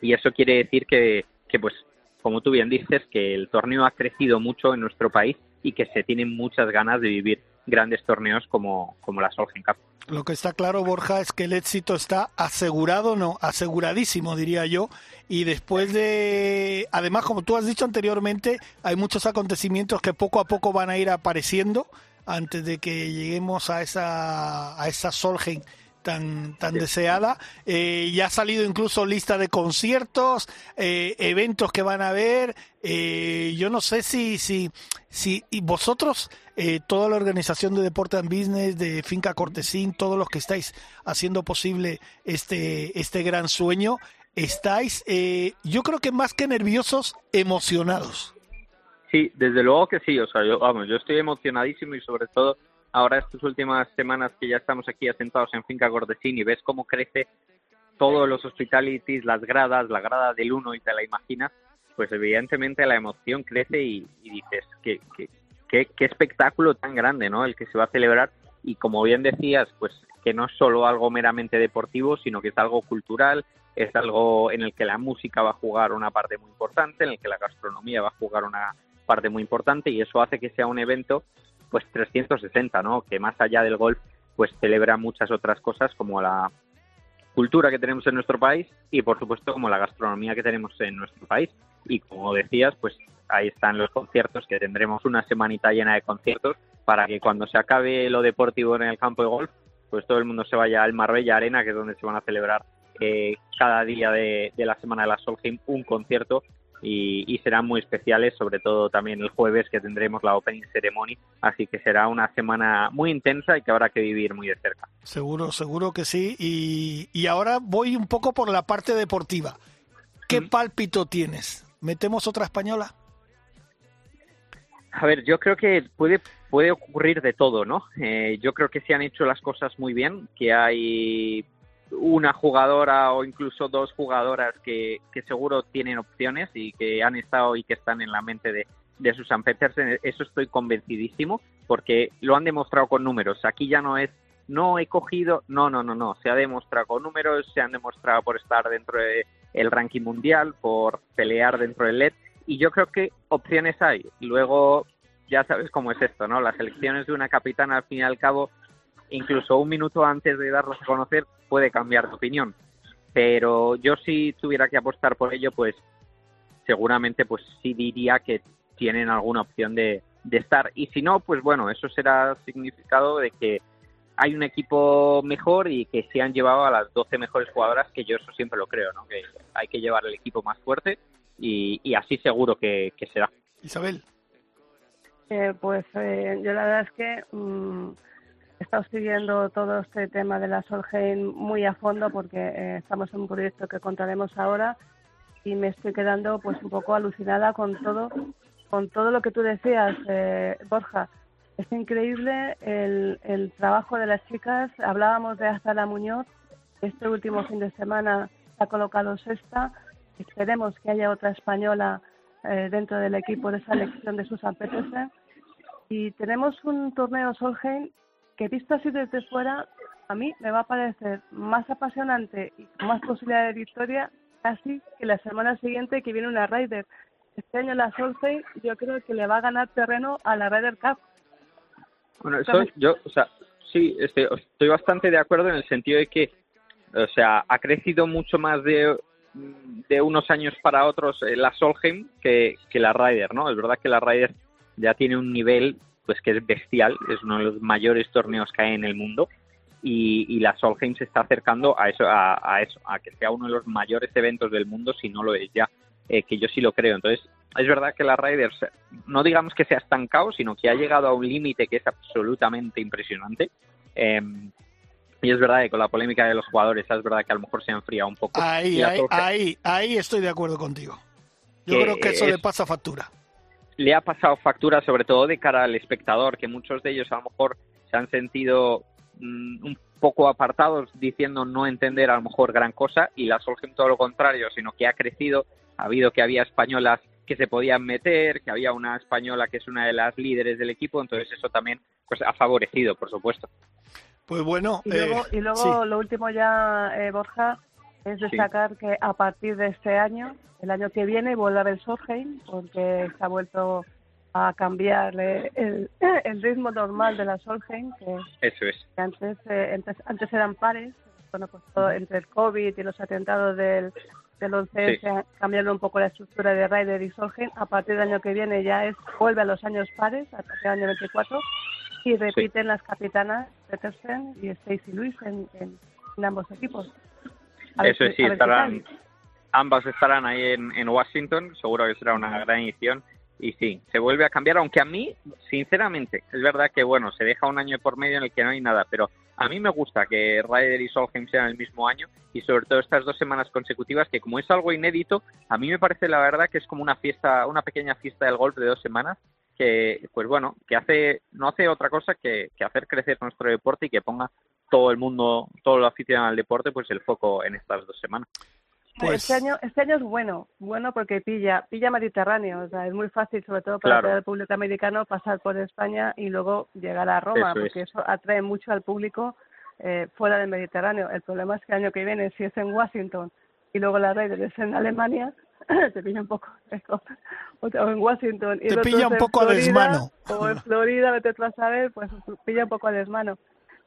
Y eso quiere decir que, que, pues, como tú bien dices, que el torneo ha crecido mucho en nuestro país y que se tienen muchas ganas de vivir grandes torneos como, como la Solheim Cup. Lo que está claro, Borja, es que el éxito está asegurado, no, aseguradísimo, diría yo. Y después de, además, como tú has dicho anteriormente, hay muchos acontecimientos que poco a poco van a ir apareciendo antes de que lleguemos a esa, a esa Solheim tan, tan deseada. Eh, ya ha salido incluso lista de conciertos, eh, eventos que van a haber. Eh, yo no sé si, si, si y vosotros, toda la organización de Deporte and Business, de Finca Cortesín, todos los que estáis haciendo posible este, este gran sueño, estáis, eh, yo creo que más que nerviosos, emocionados. Sí, desde luego que sí. O sea, yo, vamos, yo estoy emocionadísimo y sobre todo ahora estas últimas semanas que ya estamos aquí asentados en Finca Gordesín y ves cómo crece todos los hospitalities, las gradas, la grada del uno y te la imaginas, pues evidentemente la emoción crece y, dices, ¿qué, qué, qué, espectáculo tan grande, ¿no? El que se va a celebrar y como bien decías, pues que no es solo algo meramente deportivo, sino que es algo cultural, es algo en el que la música va a jugar una parte muy importante, en el que la gastronomía va a jugar una parte muy importante y eso hace que sea un evento pues 360, ¿no? Que más allá del golf pues celebra muchas otras cosas como la cultura que tenemos en nuestro país y por supuesto como la gastronomía que tenemos en nuestro país y como decías pues ahí están los conciertos que tendremos una semanita llena de conciertos para que cuando se acabe lo deportivo en el campo de golf pues todo el mundo se vaya al Marbella Arena que es donde se van a celebrar eh, cada día de, la semana de la Solheim un concierto y, serán muy especiales, sobre todo también el jueves que tendremos la Opening Ceremony, así que será una semana muy intensa y que habrá que vivir muy de cerca. Seguro, seguro que sí. Y, ahora voy un poco por la parte deportiva. ¿Qué pálpito tienes? ¿Metemos otra española? A ver, yo creo que puede, puede ocurrir de todo, ¿no? Eh, yo creo que se han hecho las cosas muy bien, que hay una jugadora o incluso dos jugadoras que, que, seguro tienen opciones y que han estado y que están en la mente de, de Susan Petersen. Eso estoy convencidísimo porque lo han demostrado con números. Aquí ya no es, no he cogido, no, no, no, no. Se ha demostrado con números, se han demostrado por estar dentro del ranking mundial, por pelear dentro del LED y yo creo que opciones hay. Luego ya sabes cómo es esto, ¿no? Las elecciones de una capitana al fin y al cabo incluso un minuto antes de darlos a conocer puede cambiar de opinión. Pero yo si tuviera que apostar por ello, pues seguramente pues sí diría que tienen alguna opción de, estar. Y si no, pues bueno, eso será significado de que hay un equipo mejor y que se han llevado a las 12 mejores jugadoras, que yo eso siempre lo creo, ¿no? Que hay que llevar el equipo más fuerte y, así seguro que, será. Isabel. Eh, pues eh, yo la verdad es que mm, he estado siguiendo todo este tema de la Solheim muy a fondo porque eh, estamos en un proyecto que contaremos ahora y me estoy quedando pues un poco alucinada con todo con todo lo que tú decías eh, Borja. Es increíble el, el trabajo de las chicas. Hablábamos de la Muñoz. Este último fin de semana ha colocado sexta. Esperemos que haya otra española eh, dentro del equipo de esa elección de Susan Petersen y tenemos un torneo Solheim que visto así desde fuera, a mí me va a parecer más apasionante y con más posibilidad de victoria casi que la semana siguiente que viene una Ryder. Este año la Solheim yo creo que le va a ganar terreno a la Ryder Cup. Bueno, eso yo, o sea, sí, este, estoy bastante de acuerdo en el sentido de que, o sea, ha crecido mucho más de, de unos años para otros eh, la Solheim que, que la Ryder, ¿no? Es verdad que la Ryder ya tiene un nivel pues que es bestial, es uno de los mayores torneos que hay en el mundo y, la Solheim se está acercando a eso, a, eso, a que sea uno de los mayores eventos del mundo, si no lo es ya, eh, que yo sí lo creo. Entonces, es verdad que la Raiders, no digamos que se ha estancado, sino que ha llegado a un límite que es absolutamente impresionante. Em, y es verdad que con la polémica de los jugadores, es verdad que a lo mejor se ha enfriado un poco. Ahí, ahí, ahí, ahí, estoy de acuerdo contigo. Yo creo que eso le pasa factura le ha pasado factura sobre todo de cara al espectador, que muchos de ellos a lo mejor se han sentido mm, un poco apartados diciendo no entender a lo mejor gran cosa y la Solheim todo lo contrario, sino que ha crecido, ha habido que había españolas que se podían meter, que había una española que es una de las líderes del equipo, entonces eso también pues ha favorecido, por supuesto. Pues bueno, y luego, y luego lo último ya, eh, Borja, es destacar que a partir de este año, el año que viene, vuelve a haber Solheim, porque se ha vuelto a cambiar el, el, ritmo normal de la Solheim, que, Eso es. antes, eh, antes, eran pares, bueno, pues entre el COVID y los atentados del, del 11 se cambiaron un poco la estructura de Ryder y Solheim. A partir del año que viene ya es vuelve a los años pares, a partir del año 24, y repiten las capitanas Petersen y Stacy Lewis en, en ambos equipos. Eso sí, estarán, ambas estarán ahí en, en, Washington, seguro que será una gran edición. y sí, se vuelve a cambiar, aunque a mí, sinceramente, es verdad que bueno, se deja un año por medio en el que no hay nada, pero a mí me gusta que Ryder y Solheim sean el mismo año y sobre todo estas dos semanas consecutivas que como es algo inédito, a mí me parece la verdad que es como una fiesta, una pequeña fiesta del golf de dos semanas que, pues bueno, que hace, no hace otra cosa que, que hacer crecer nuestro deporte y que ponga todo el mundo, todo lo aficionado al deporte, pues el foco en estas dos semanas. Pues... Este año, este año es bueno, bueno porque pilla, pilla Mediterráneo, o sea, es muy fácil, sobre todo para el público americano, pasar por España y luego llegar a Roma, porque eso atrae mucho al público eh, fuera del Mediterráneo. El problema es que el año que viene, si es en Washington y luego la red es en Alemania, te pilla un poco o en Washington y te pilla un poco Florida, a desmano o en Florida, vete tú a saber, pues pilla un poco a desmano.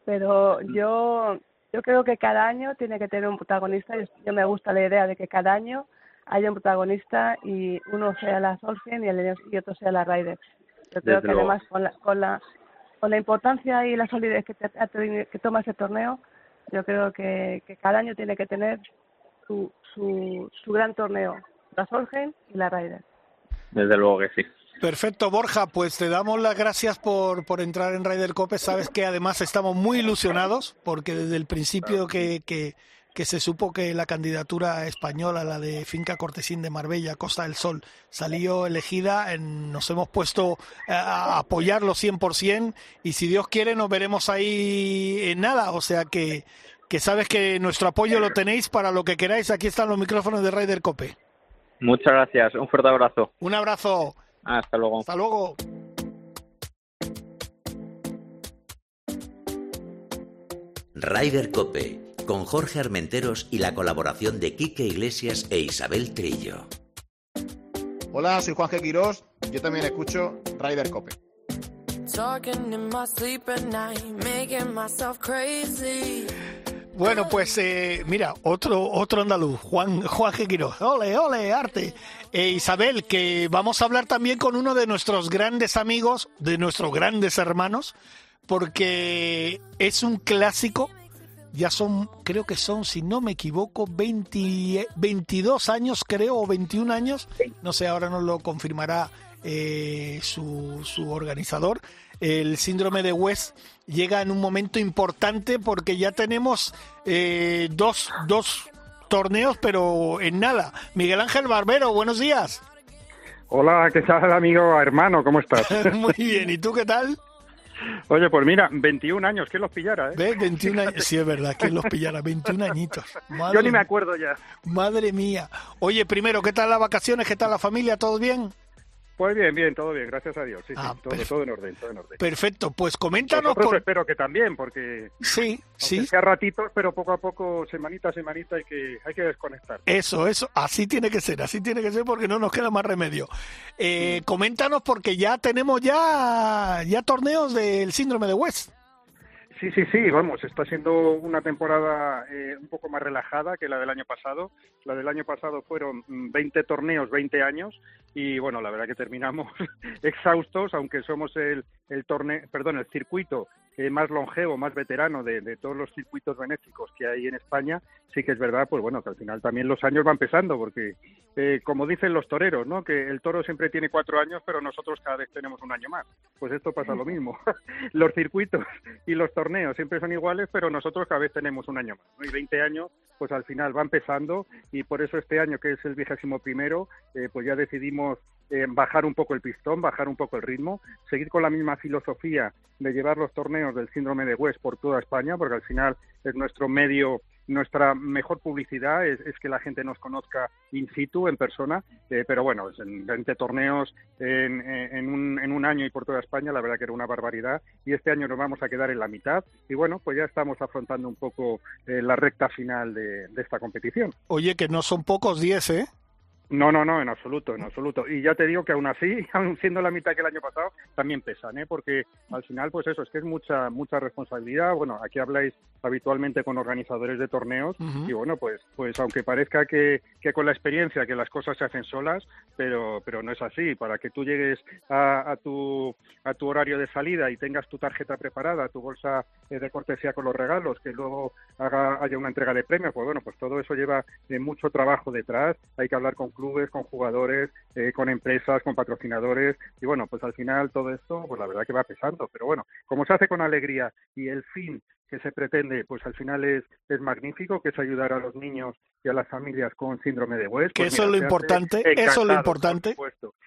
Pero yo yo creo que cada año tiene que tener un protagonista. Yo, yo me gusta la idea de que cada año haya un protagonista y uno sea la Solskjaer y, el, y otro sea la Ryder. Yo creo que además con la, con la con la importancia y la solidez que, te, que toma ese torneo, yo creo que, que, cada año tiene que tener su, su, su gran torneo, la Solgen y la Ryder. Desde luego que sí. Perfecto, Borja, pues te damos las gracias por, por entrar en Ryder Cope. Sabes que además estamos muy ilusionados porque desde el principio que, que, que se supo que la candidatura española, la de Finca Cortesín de Marbella, Costa del Sol, salió elegida, en, nos hemos puesto a apoyarlo 100% y si Dios quiere nos veremos ahí en nada. O sea que, que sabes que nuestro apoyo lo tenéis para lo que queráis. Aquí están los micrófonos de Ryder Cope. Muchas gracias, un fuerte abrazo. Un abrazo. Hasta luego. Hasta luego. Ryder Cope, con Jorge Armenteros y la colaboración de Quique Iglesias e Isabel Trillo. Hola, soy Juan G. Quirós. Yo también escucho Ryder Cope. Bueno, pues eh, mira, otro otro andaluz, Juan Juan G. Ole, ole, arte. Eh, Isabel, que vamos a hablar también con uno de nuestros grandes amigos, de nuestros grandes hermanos, porque es un clásico. Ya son, creo que son, si no me equivoco, 20, 22 años, creo, o 21 años. No sé, ahora nos lo confirmará eh, su, su organizador. El síndrome de West llega en un momento importante porque ya tenemos eh, dos, dos torneos, pero en nada. Miguel Ángel Barbero, buenos días. Hola, ¿qué tal, amigo, hermano? ¿Cómo estás? Muy bien, ¿y tú qué tal? Oye, pues mira, 21 años, ¿quién los pillara? Eh? ¿Ves? 21 años. Sí, es verdad, ¿quién los pillara? 21 añitos. Madre, Yo ni me acuerdo ya. Madre mía. Oye, primero, ¿qué tal las vacaciones? ¿Qué tal la familia? ¿Todo bien? Pues bien, bien, todo bien, gracias a Dios. Sí, ah, sí, todo, todo, en orden, todo en orden. Perfecto, pues coméntanos. Por... espero que también, porque. Sí, sí. Sea ratitos, pero poco a poco, semanita a semanita, hay que, hay que desconectar. Eso, eso, así tiene que ser, así tiene que ser, porque no nos queda más remedio. Eh, mm. Coméntanos, porque ya tenemos ya, ya torneos del síndrome de West. Sí, sí, sí, vamos, está siendo una temporada eh, un poco más relajada que la del año pasado. La del año pasado fueron 20 torneos, 20 años, y bueno, la verdad que terminamos exhaustos, aunque somos el, el torneo, perdón, el circuito eh, más longevo, más veterano de, de, todos los circuitos benéficos que hay en España, sí que es verdad, pues bueno, que al final también los años van pesando, porque eh, como dicen los toreros, ¿no? Que el toro siempre tiene cuatro años, pero nosotros cada vez tenemos un año más. Pues esto pasa lo mismo. los circuitos y los torneos siempre son iguales, pero nosotros cada vez tenemos un año más. ¿no? Y 20 años, pues al final van pesando y por eso este año, que es el vigésimo primero, eh, pues ya decidimos bajar un poco el pistón, bajar un poco el ritmo, seguir con la misma filosofía de llevar los torneos del síndrome de West por toda España, porque al final es nuestro medio nuestra mejor publicidad es, es, que la gente nos conozca in situ, en persona, eh, pero bueno, en 20 torneos en, en, un, en, un, año y por toda España, la verdad que era una barbaridad, y este año nos vamos a quedar en la mitad, y bueno, pues ya estamos afrontando un poco eh, la recta final de, de, esta competición. Oye, que no son pocos 10, ¿eh? No, no, no, en absoluto, en absoluto. Y ya te digo que aún así, aún siendo la mitad que el año pasado, también pesan, ¿eh? Porque al final, pues eso, es que es mucha, mucha responsabilidad. Bueno, aquí habláis habitualmente con organizadores de torneos uh -huh. y bueno, pues, pues aunque parezca que, que, con la experiencia que las cosas se hacen solas, pero, pero no es así. Para que tú llegues a, a tu, a tu horario de salida y tengas tu tarjeta preparada, tu bolsa de cortesía con los regalos, que luego haga, haya una entrega de premios, pues bueno, pues todo eso lleva eh, mucho trabajo detrás. Hay que hablar con clubes, con jugadores, eh, con empresas, con patrocinadores y bueno, pues al final todo esto, pues la verdad que va pesando, pero bueno, como se hace con alegría y el fin que se pretende, pues al final es, es magnífico, que es ayudar a los niños y a las familias con síndrome de West. Que pues eso es lo importante, eso es lo importante.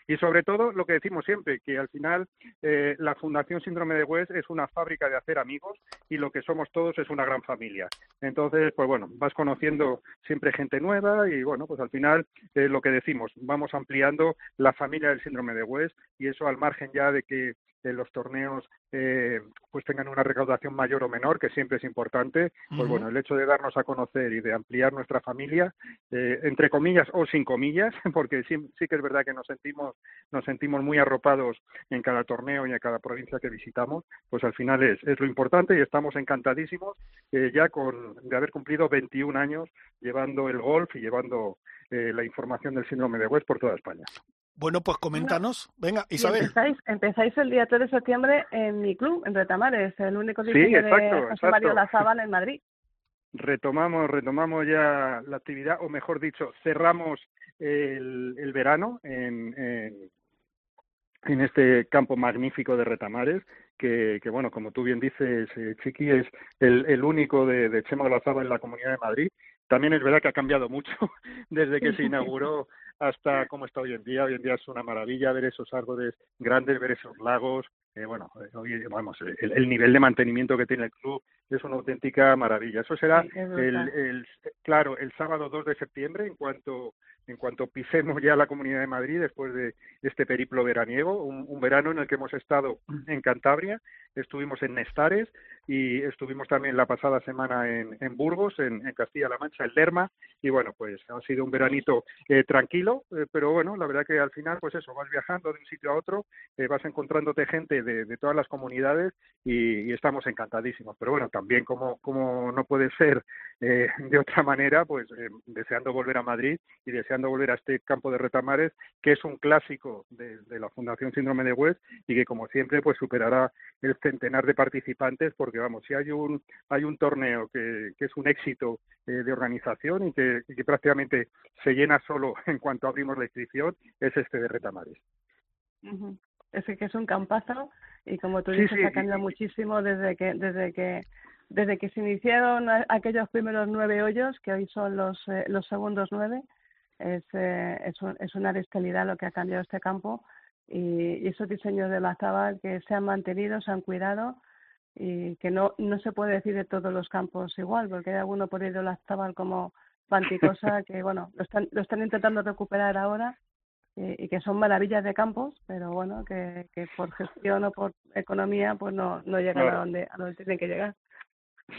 Y sobre todo lo que decimos siempre, que al final eh, la Fundación Síndrome de West es una fábrica de hacer amigos y lo que somos todos es una gran familia. Entonces, pues bueno, vas conociendo siempre gente nueva y bueno, pues al final eh, lo que decimos, vamos ampliando la familia del síndrome de West y eso al margen ya de que eh, los torneos eh, pues tengan una recaudación mayor o menor, que siempre es importante, pues bueno, el hecho de darnos a conocer y de ampliar nuestra familia, eh, entre comillas o sin comillas, porque sí, sí que es verdad que nos sentimos, nos sentimos muy arropados en cada torneo y en cada provincia que visitamos, pues al final es, es lo importante y estamos encantadísimos eh, ya con de haber cumplido 21 años llevando el golf y llevando eh, la información del síndrome de West por toda España. Bueno, pues coméntanos. Venga, Isabel. empezáis, empezáis el día 3 de septiembre en mi club, en Retamares, el único Sí, diseño exacto, de José exacto. Mario Lazábal en Madrid. retomamos retomamos ya la actividad o mejor dicho cerramos el, el verano en, en, en este campo magnífico de Retamares que, que bueno como tú bien dices eh, Chiqui es el, el único de, de Chema Olazábal en la Comunidad de Madrid también es verdad que ha cambiado mucho desde que se inauguró hasta cómo está hoy en día. Hoy en día es una maravilla ver esos árboles grandes, ver esos lagos. Eh, bueno, eh, hoy, vamos, el, el, nivel de mantenimiento que tiene el club es una auténtica maravilla. Eso será Sí, el, el, claro, el sábado 2 de septiembre, en cuanto en cuanto pisemos ya la Comunidad de Madrid después de este periplo veraniego, un, verano en el que hemos estado en Cantabria, estuvimos en Nestares y estuvimos también la pasada semana en, Burgos, en, Castilla-La Mancha, en Lerma, y bueno, pues ha sido un veranito eh, tranquilo, eh, pero bueno, la verdad que al final, pues eso, vas viajando de un sitio a otro, eh, vas encontrándote gente de, todas las comunidades y, y, estamos encantadísimos. Pero bueno, también como, como no puede ser eh, de otra manera, pues deseando volver a Madrid y deseando volver a este campo de retamares, que es un clásico de, de la Fundación Síndrome de West y que como siempre, pues superará el centenar de participantes, porque vamos, si hay un, hay un torneo que, que es un éxito eh, de organización y que, que, prácticamente se llena solo en cuanto abrimos la inscripción, es este de Retamares. Uh -huh. Es que es un campazo y como tú dices, sí, sí, ha cambiado muchísimo desde que, desde que desde que se iniciaron aquellos primeros nueve hoyos, que hoy son los, eh, los segundos nueve, es, eh, es, un, es, una bestialidad lo que ha cambiado este campo y, y esos diseños de la Zabal que se han mantenido, se han cuidado y que no, no se puede decir de todos los campos igual, porque hay alguno por ahí de la Zabal como Panticosa que, bueno, lo están, lo están intentando recuperar ahora y, y que son maravillas de campos, pero bueno, que, que por gestión o por economía pues no, no llegan claro. a, donde, a donde tienen que llegar.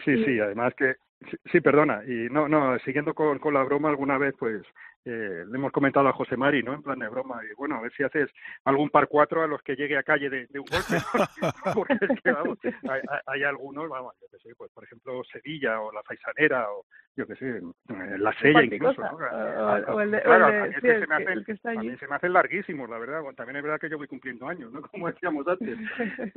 Sí, sí, además que sí, sí, perdona, y no, no, siguiendo con, con la broma alguna vez, pues eh, le hemos comentado a José Mari, ¿no? En plan de broma, y bueno, a ver si haces algún par cuatro a los que llegue a calle de, de un golpe, porque es que, vamos, hay, hay, algunos, vamos, yo que sé, pues por ejemplo Sevilla o la Faisanera o yo que sé, la Sella incluso, ¿no? Claro, a mí se me hacen, larguísimos, la verdad, bueno, también es verdad que yo voy cumpliendo años, ¿no? Como decíamos antes,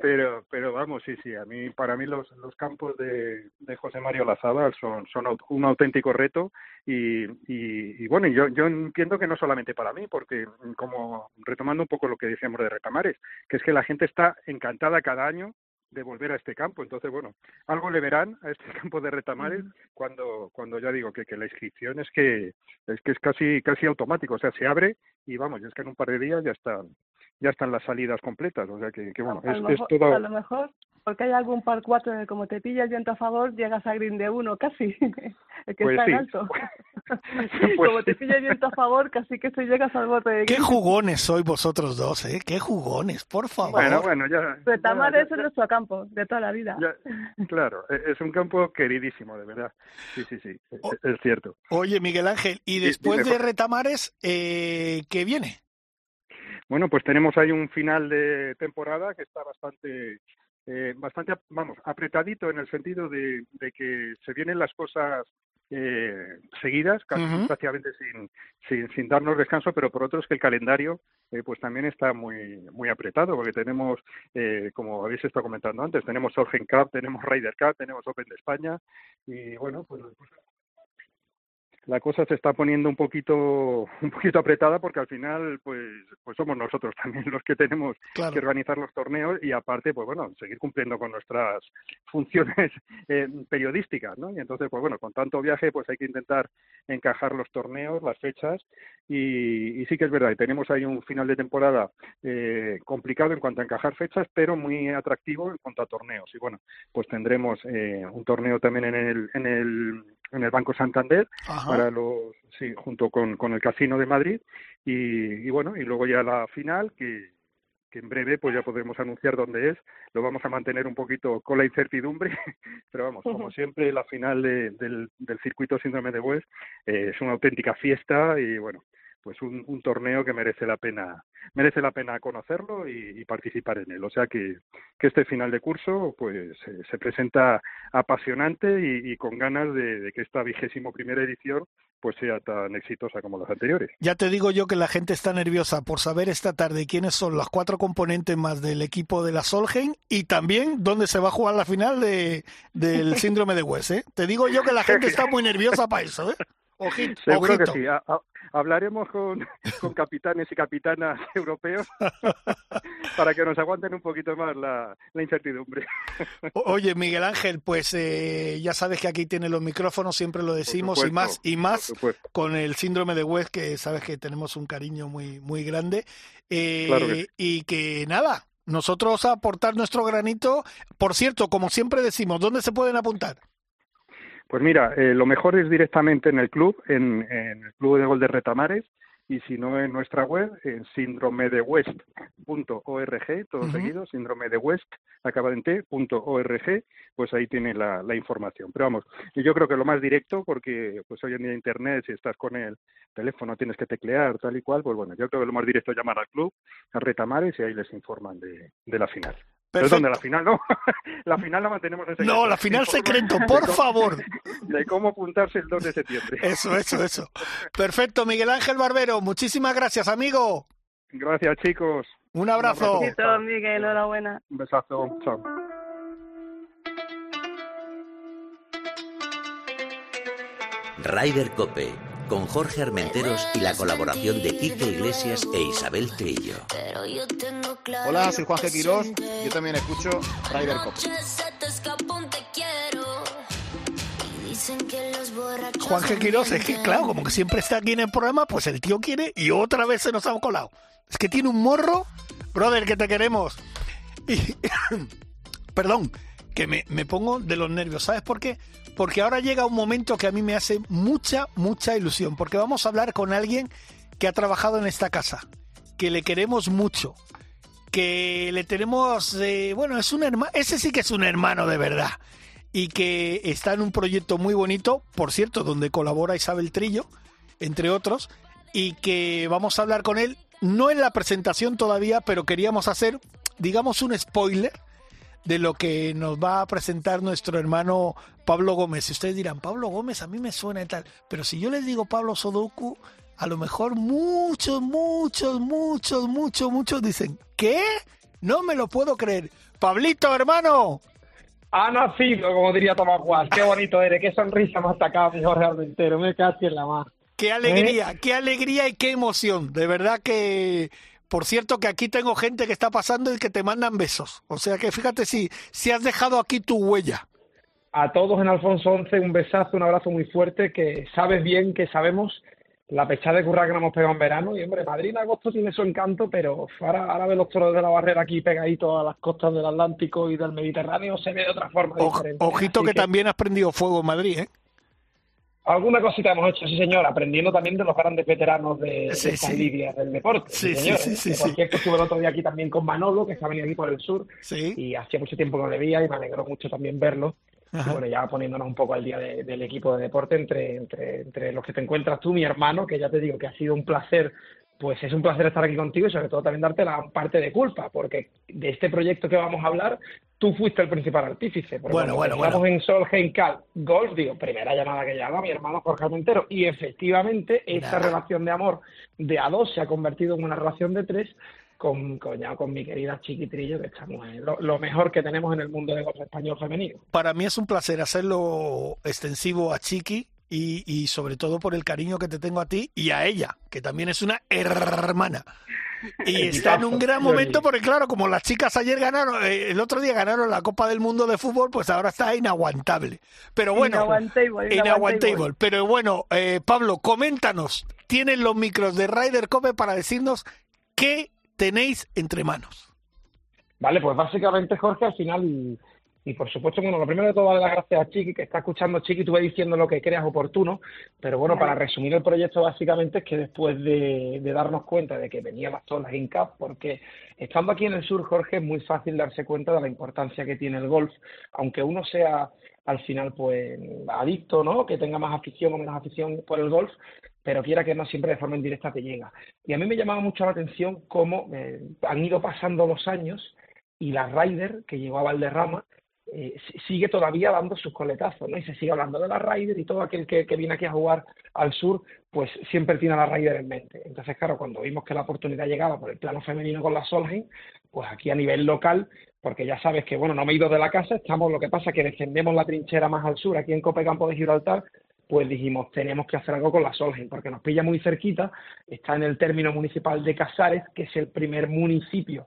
pero, pero vamos, sí, sí, a mí, para mí los, los campos de, de José Mario Lazábal son, son un auténtico reto y, y, y bueno, yo, yo entiendo que no solamente para mí, porque como retomando un poco lo que decíamos de Retamares, que es que la gente está encantada cada año de volver a este campo. Entonces, bueno, algo le verán a este campo de Retamares mm. cuando cuando ya digo que, que la inscripción es que es que es casi casi automático, o sea, se abre y vamos, ya es que en un par de días ya están ya están las salidas completas, o sea que, que bueno, a es, mejor, es todo a lo mejor porque hay algún par cuatro en el como te pilla el viento a favor, llegas a green de uno casi, el que pues está sí. en alto. pues como te pilla el viento a favor, casi que se llegas al bote de Qué green. jugones sois vosotros dos, ¿eh? Qué jugones, por favor. Bueno, bueno, ya. Es nuestro campo, de toda la vida. ya, claro, e- es un campo queridísimo, de verdad. Sí, sí, sí, es, Oh. es cierto. Oye, Miguel Ángel, y Sí, después de Retamares, eh, ¿qué viene? Bueno, pues tenemos ahí un final de temporada que está bastante, eh, bastante, vamos, apretadito en el sentido de, de que se vienen las cosas eh, seguidas, casi prácticamente sin, sin, sin darnos descanso, pero por otro es que el calendario eh, pues también está muy muy apretado, porque tenemos, eh, como habéis estado comentando antes, tenemos Sorgen Cup, tenemos Ryder Cup, tenemos Open de España, y bueno, pues la cosa se está poniendo un poquito un poquito apretada porque al final pues pues somos nosotros también los que tenemos que organizar los torneos y aparte pues bueno seguir cumpliendo con nuestras funciones eh, periodísticas no y entonces pues bueno con tanto viaje pues hay que intentar encajar los torneos las fechas y, sí que es verdad y tenemos ahí un final de temporada eh, complicado en cuanto a encajar fechas pero muy atractivo en cuanto a torneos. Y bueno pues tendremos eh, un torneo también en el en el en el Banco Santander para los sí junto con, con el Casino de Madrid. Y, y, bueno y luego ya la final que, que en breve pues ya podremos anunciar dónde es. Lo vamos a mantener un poquito con la incertidumbre pero vamos como siempre la final de, del, del circuito síndrome de West eh, es una auténtica fiesta y bueno pues un, un, torneo que merece la pena merece la pena conocerlo y, y participar en él o sea que, que, este final de curso pues eh, se presenta apasionante y, y con ganas de, de, que esta vigésimo primera edición pues sea tan exitosa como las anteriores. Ya te digo yo que la gente está nerviosa por saber esta tarde quiénes son las cuatro componentes más del equipo de la Solheim y también dónde se va a jugar la final de, del síndrome de West. ¿eh? Te digo yo que la gente está muy nerviosa para eso. ¿eh? Ojito, Seguro ojito. que sí. A, a, hablaremos con, con, capitanes y capitanas europeos para que nos aguanten un poquito más la, la incertidumbre. Oye, Miguel Ángel, pues eh, ya sabes que aquí tiene los micrófonos, siempre lo decimos, supuesto, y más y más con el síndrome de West, que sabes que tenemos un cariño muy, muy grande. Eh, claro que sí. Y que nada, nosotros a aportar nuestro granito. Por cierto, como siempre decimos, ¿dónde se pueden apuntar? Pues mira, eh, lo mejor es directamente en el club, en, en, el club de gol de Retamares, y si no en nuestra web, en síndromedewest.org, todo uh -huh. seguido, síndrome de West, acaba en t.org, pues ahí tiene la, la, información. Pero vamos, yo creo que lo más directo, porque pues hoy en día internet, si estás con el teléfono, tienes que teclear, tal y cual, pues bueno, yo creo que lo más directo es llamar al club, a Retamares, y ahí les informan de, de la final. Perfecto. Perdón, de la final no. la final la mantenemos en secreto. No, la final secreto, por favor. De cómo apuntarse el 2 de septiembre. Eso, eso, eso. Perfecto, Miguel Ángel Barbero, muchísimas gracias, amigo. Gracias, chicos. Un abrazo. Un abrazo. Miguel, enhorabuena. Un besazo. Chao. Ryder Cope, con Jorge Armenteros y la colaboración de Quique Iglesias e Isabel Trillo. Hola, soy Juan G. Quirós, yo también escucho Ryder Cope. Juan G. Quirós, es que claro, como que siempre está aquí en el programa, pues el tío quiere y otra vez se nos ha colado. Es que tiene un morro, brother, que te queremos. Y, perdón, que me, me pongo de los nervios. ¿Sabes por qué? Porque ahora llega un momento que a mí me hace mucha, mucha ilusión. Porque vamos a hablar con alguien que ha trabajado en esta casa, que le queremos mucho, que le tenemos, eh, bueno, es un hermano, ese sí que es un hermano de verdad. Y que está en un proyecto muy bonito, por cierto, donde colabora Isabel Trillo, entre otros, y que vamos a hablar con él, no en la presentación todavía, pero queríamos hacer, digamos, un spoiler de lo que nos va a presentar nuestro hermano Pablo Gómez. Y ustedes dirán, Pablo Gómez a mí me suena y tal, pero si yo les digo Pablo Sodoku, a lo mejor muchos, muchos, muchos, muchos, muchos dicen, ¿qué? No me lo puedo creer. Pablito, hermano. Ha nacido, como diría Tomás Guas. Qué bonito eres, qué sonrisa más sacado, mi Jorge Armentero. Me casi en la más. Qué alegría, ¿Eh? qué alegría y qué emoción. De verdad que por cierto que aquí tengo gente que está pasando y que te mandan besos. O sea que fíjate si, si has dejado aquí tu huella. A todos en Alfonso 11 un besazo, un abrazo muy fuerte, que sabes bien que sabemos la pechada de curra que nos hemos pegado en verano. Y hombre, Madrid en agosto tiene su encanto, pero ahora, ahora ve los toros de la barrera aquí pegaditos a las costas del Atlántico y del Mediterráneo, se ve de otra forma o, diferente. Ojito que, que, también has prendido fuego en Madrid, ¿eh? Alguna cosita hemos hecho, sí señor, aprendiendo también de los grandes veteranos de, sí, de estas sí. lidias del deporte. Sí, sí, sí, sí, sí, Por estuve el otro día aquí también con Manolo, que está venido aquí por el sur, y hacía mucho tiempo que no le veía y me alegró mucho también verlo. Ajá. Y bueno, ya poniéndonos un poco al día de, del equipo de deporte entre, entre, entre los que te encuentras tú, mi hermano, que ya te digo que ha sido un placer pues es un placer estar aquí contigo y sobre todo también darte la parte de culpa, porque de este proyecto que vamos a hablar, tú fuiste el principal artífice. Porque bueno, bueno, estamos bueno. en Solheim Cal Golf, digo, primera llamada que llama mi hermano Jorge Armentero, y efectivamente esa nah. relación de amor de a dos se ha convertido en una relación de tres con, con, ya, con mi querida Chiquitrillo, que estamos en lo, lo, mejor que tenemos en el mundo de golf español femenino. Para mí es un placer hacerlo extensivo a Chiqui, y, y sobre todo por el cariño que te tengo a ti y a ella, que también es una hermana. Y está en un gran momento porque, claro, como las chicas ayer ganaron, eh, el otro día ganaron la Copa del Mundo de Fútbol, pues ahora está inaguantable. Pero bueno, inaguantable. Pero bueno, eh, Pablo, coméntanos. Tienen los micros de Ryder Cope para decirnos qué tenéis entre manos. Vale, pues básicamente, Jorge, al final y por supuesto, bueno, lo primero de todo, darle las gracias a Chiqui, que está escuchando Chiqui, tú vas diciendo lo que creas oportuno, pero bueno, para resumir el proyecto básicamente es que después de, darnos cuenta de que venía las todas las Cup, porque estando aquí en el sur, Jorge, es muy fácil darse cuenta de la importancia que tiene el golf, aunque uno sea al final pues adicto, ¿no? Que tenga más afición o menos afición por el golf, pero quiera que no siempre de forma indirecta te llega. Y a mí me llamaba mucho la atención cómo eh, han ido pasando los años y la Ryder que llegó a Valderrama eh, sigue todavía dando sus coletazos, ¿no? Y se sigue hablando de la Ryder y todo aquel que, viene aquí a jugar al sur, pues siempre tiene a la Ryder en mente. Entonces, claro, cuando vimos que la oportunidad llegaba por el plano femenino con la Solheim, pues aquí a nivel local, porque ya sabes que, bueno, no me he ido de la casa, estamos, lo que pasa que defendemos la trinchera más al sur, aquí en Copecampo de Gibraltar, pues dijimos, tenemos que hacer algo con la Solheim, porque nos pilla muy cerquita, está en el término municipal de Casares, que es el primer municipio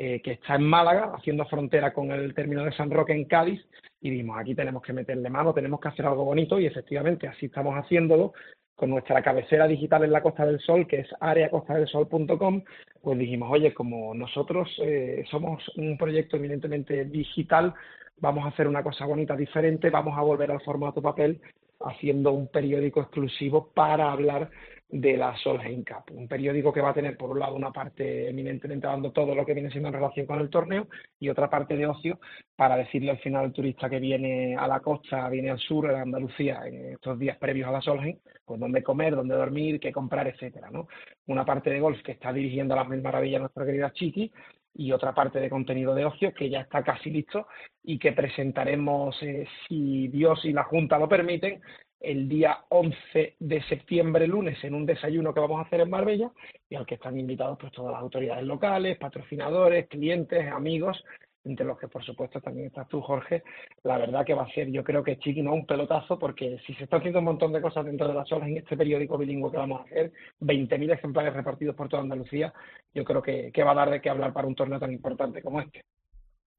eh, que está en Málaga, haciendo frontera con el término de San Roque en Cádiz, y dijimos, aquí tenemos que meterle mano, tenemos que hacer algo bonito, y efectivamente así estamos haciéndolo. Con nuestra cabecera digital en la Costa del Sol, que es areacostadelsol.com, pues dijimos, oye, como nosotros eh, somos un proyecto eminentemente digital, vamos a hacer una cosa bonita diferente, vamos a volver al formato papel haciendo un periódico exclusivo para hablar de la Solheim Cup, un periódico que va a tener por un lado una parte eminentemente dando todo lo que viene siendo en relación con el torneo y otra parte de ocio para decirle al final al turista que viene a la costa, viene al sur, a Andalucía, en estos días previos a la Solheim, pues dónde comer, dónde dormir, qué comprar, etcétera, ¿no? Una parte de golf que está dirigiendo a las mil maravillas nuestra querida Chiqui y otra parte de contenido de ocio que ya está casi listo y que presentaremos, eh, si Dios y la Junta lo permiten, el día 11 de septiembre, lunes, en un desayuno que vamos a hacer en Marbella y al que están invitados pues todas las autoridades locales, patrocinadores, clientes, amigos, entre los que por supuesto también estás tú, Jorge. La verdad que va a ser, yo creo que chiqui, no un pelotazo, porque si se está haciendo un montón de cosas dentro de las olas en este periódico bilingüe que vamos a hacer, 20.000 ejemplares repartidos por toda Andalucía, yo creo que, que va a dar de qué hablar para un torneo tan importante como este.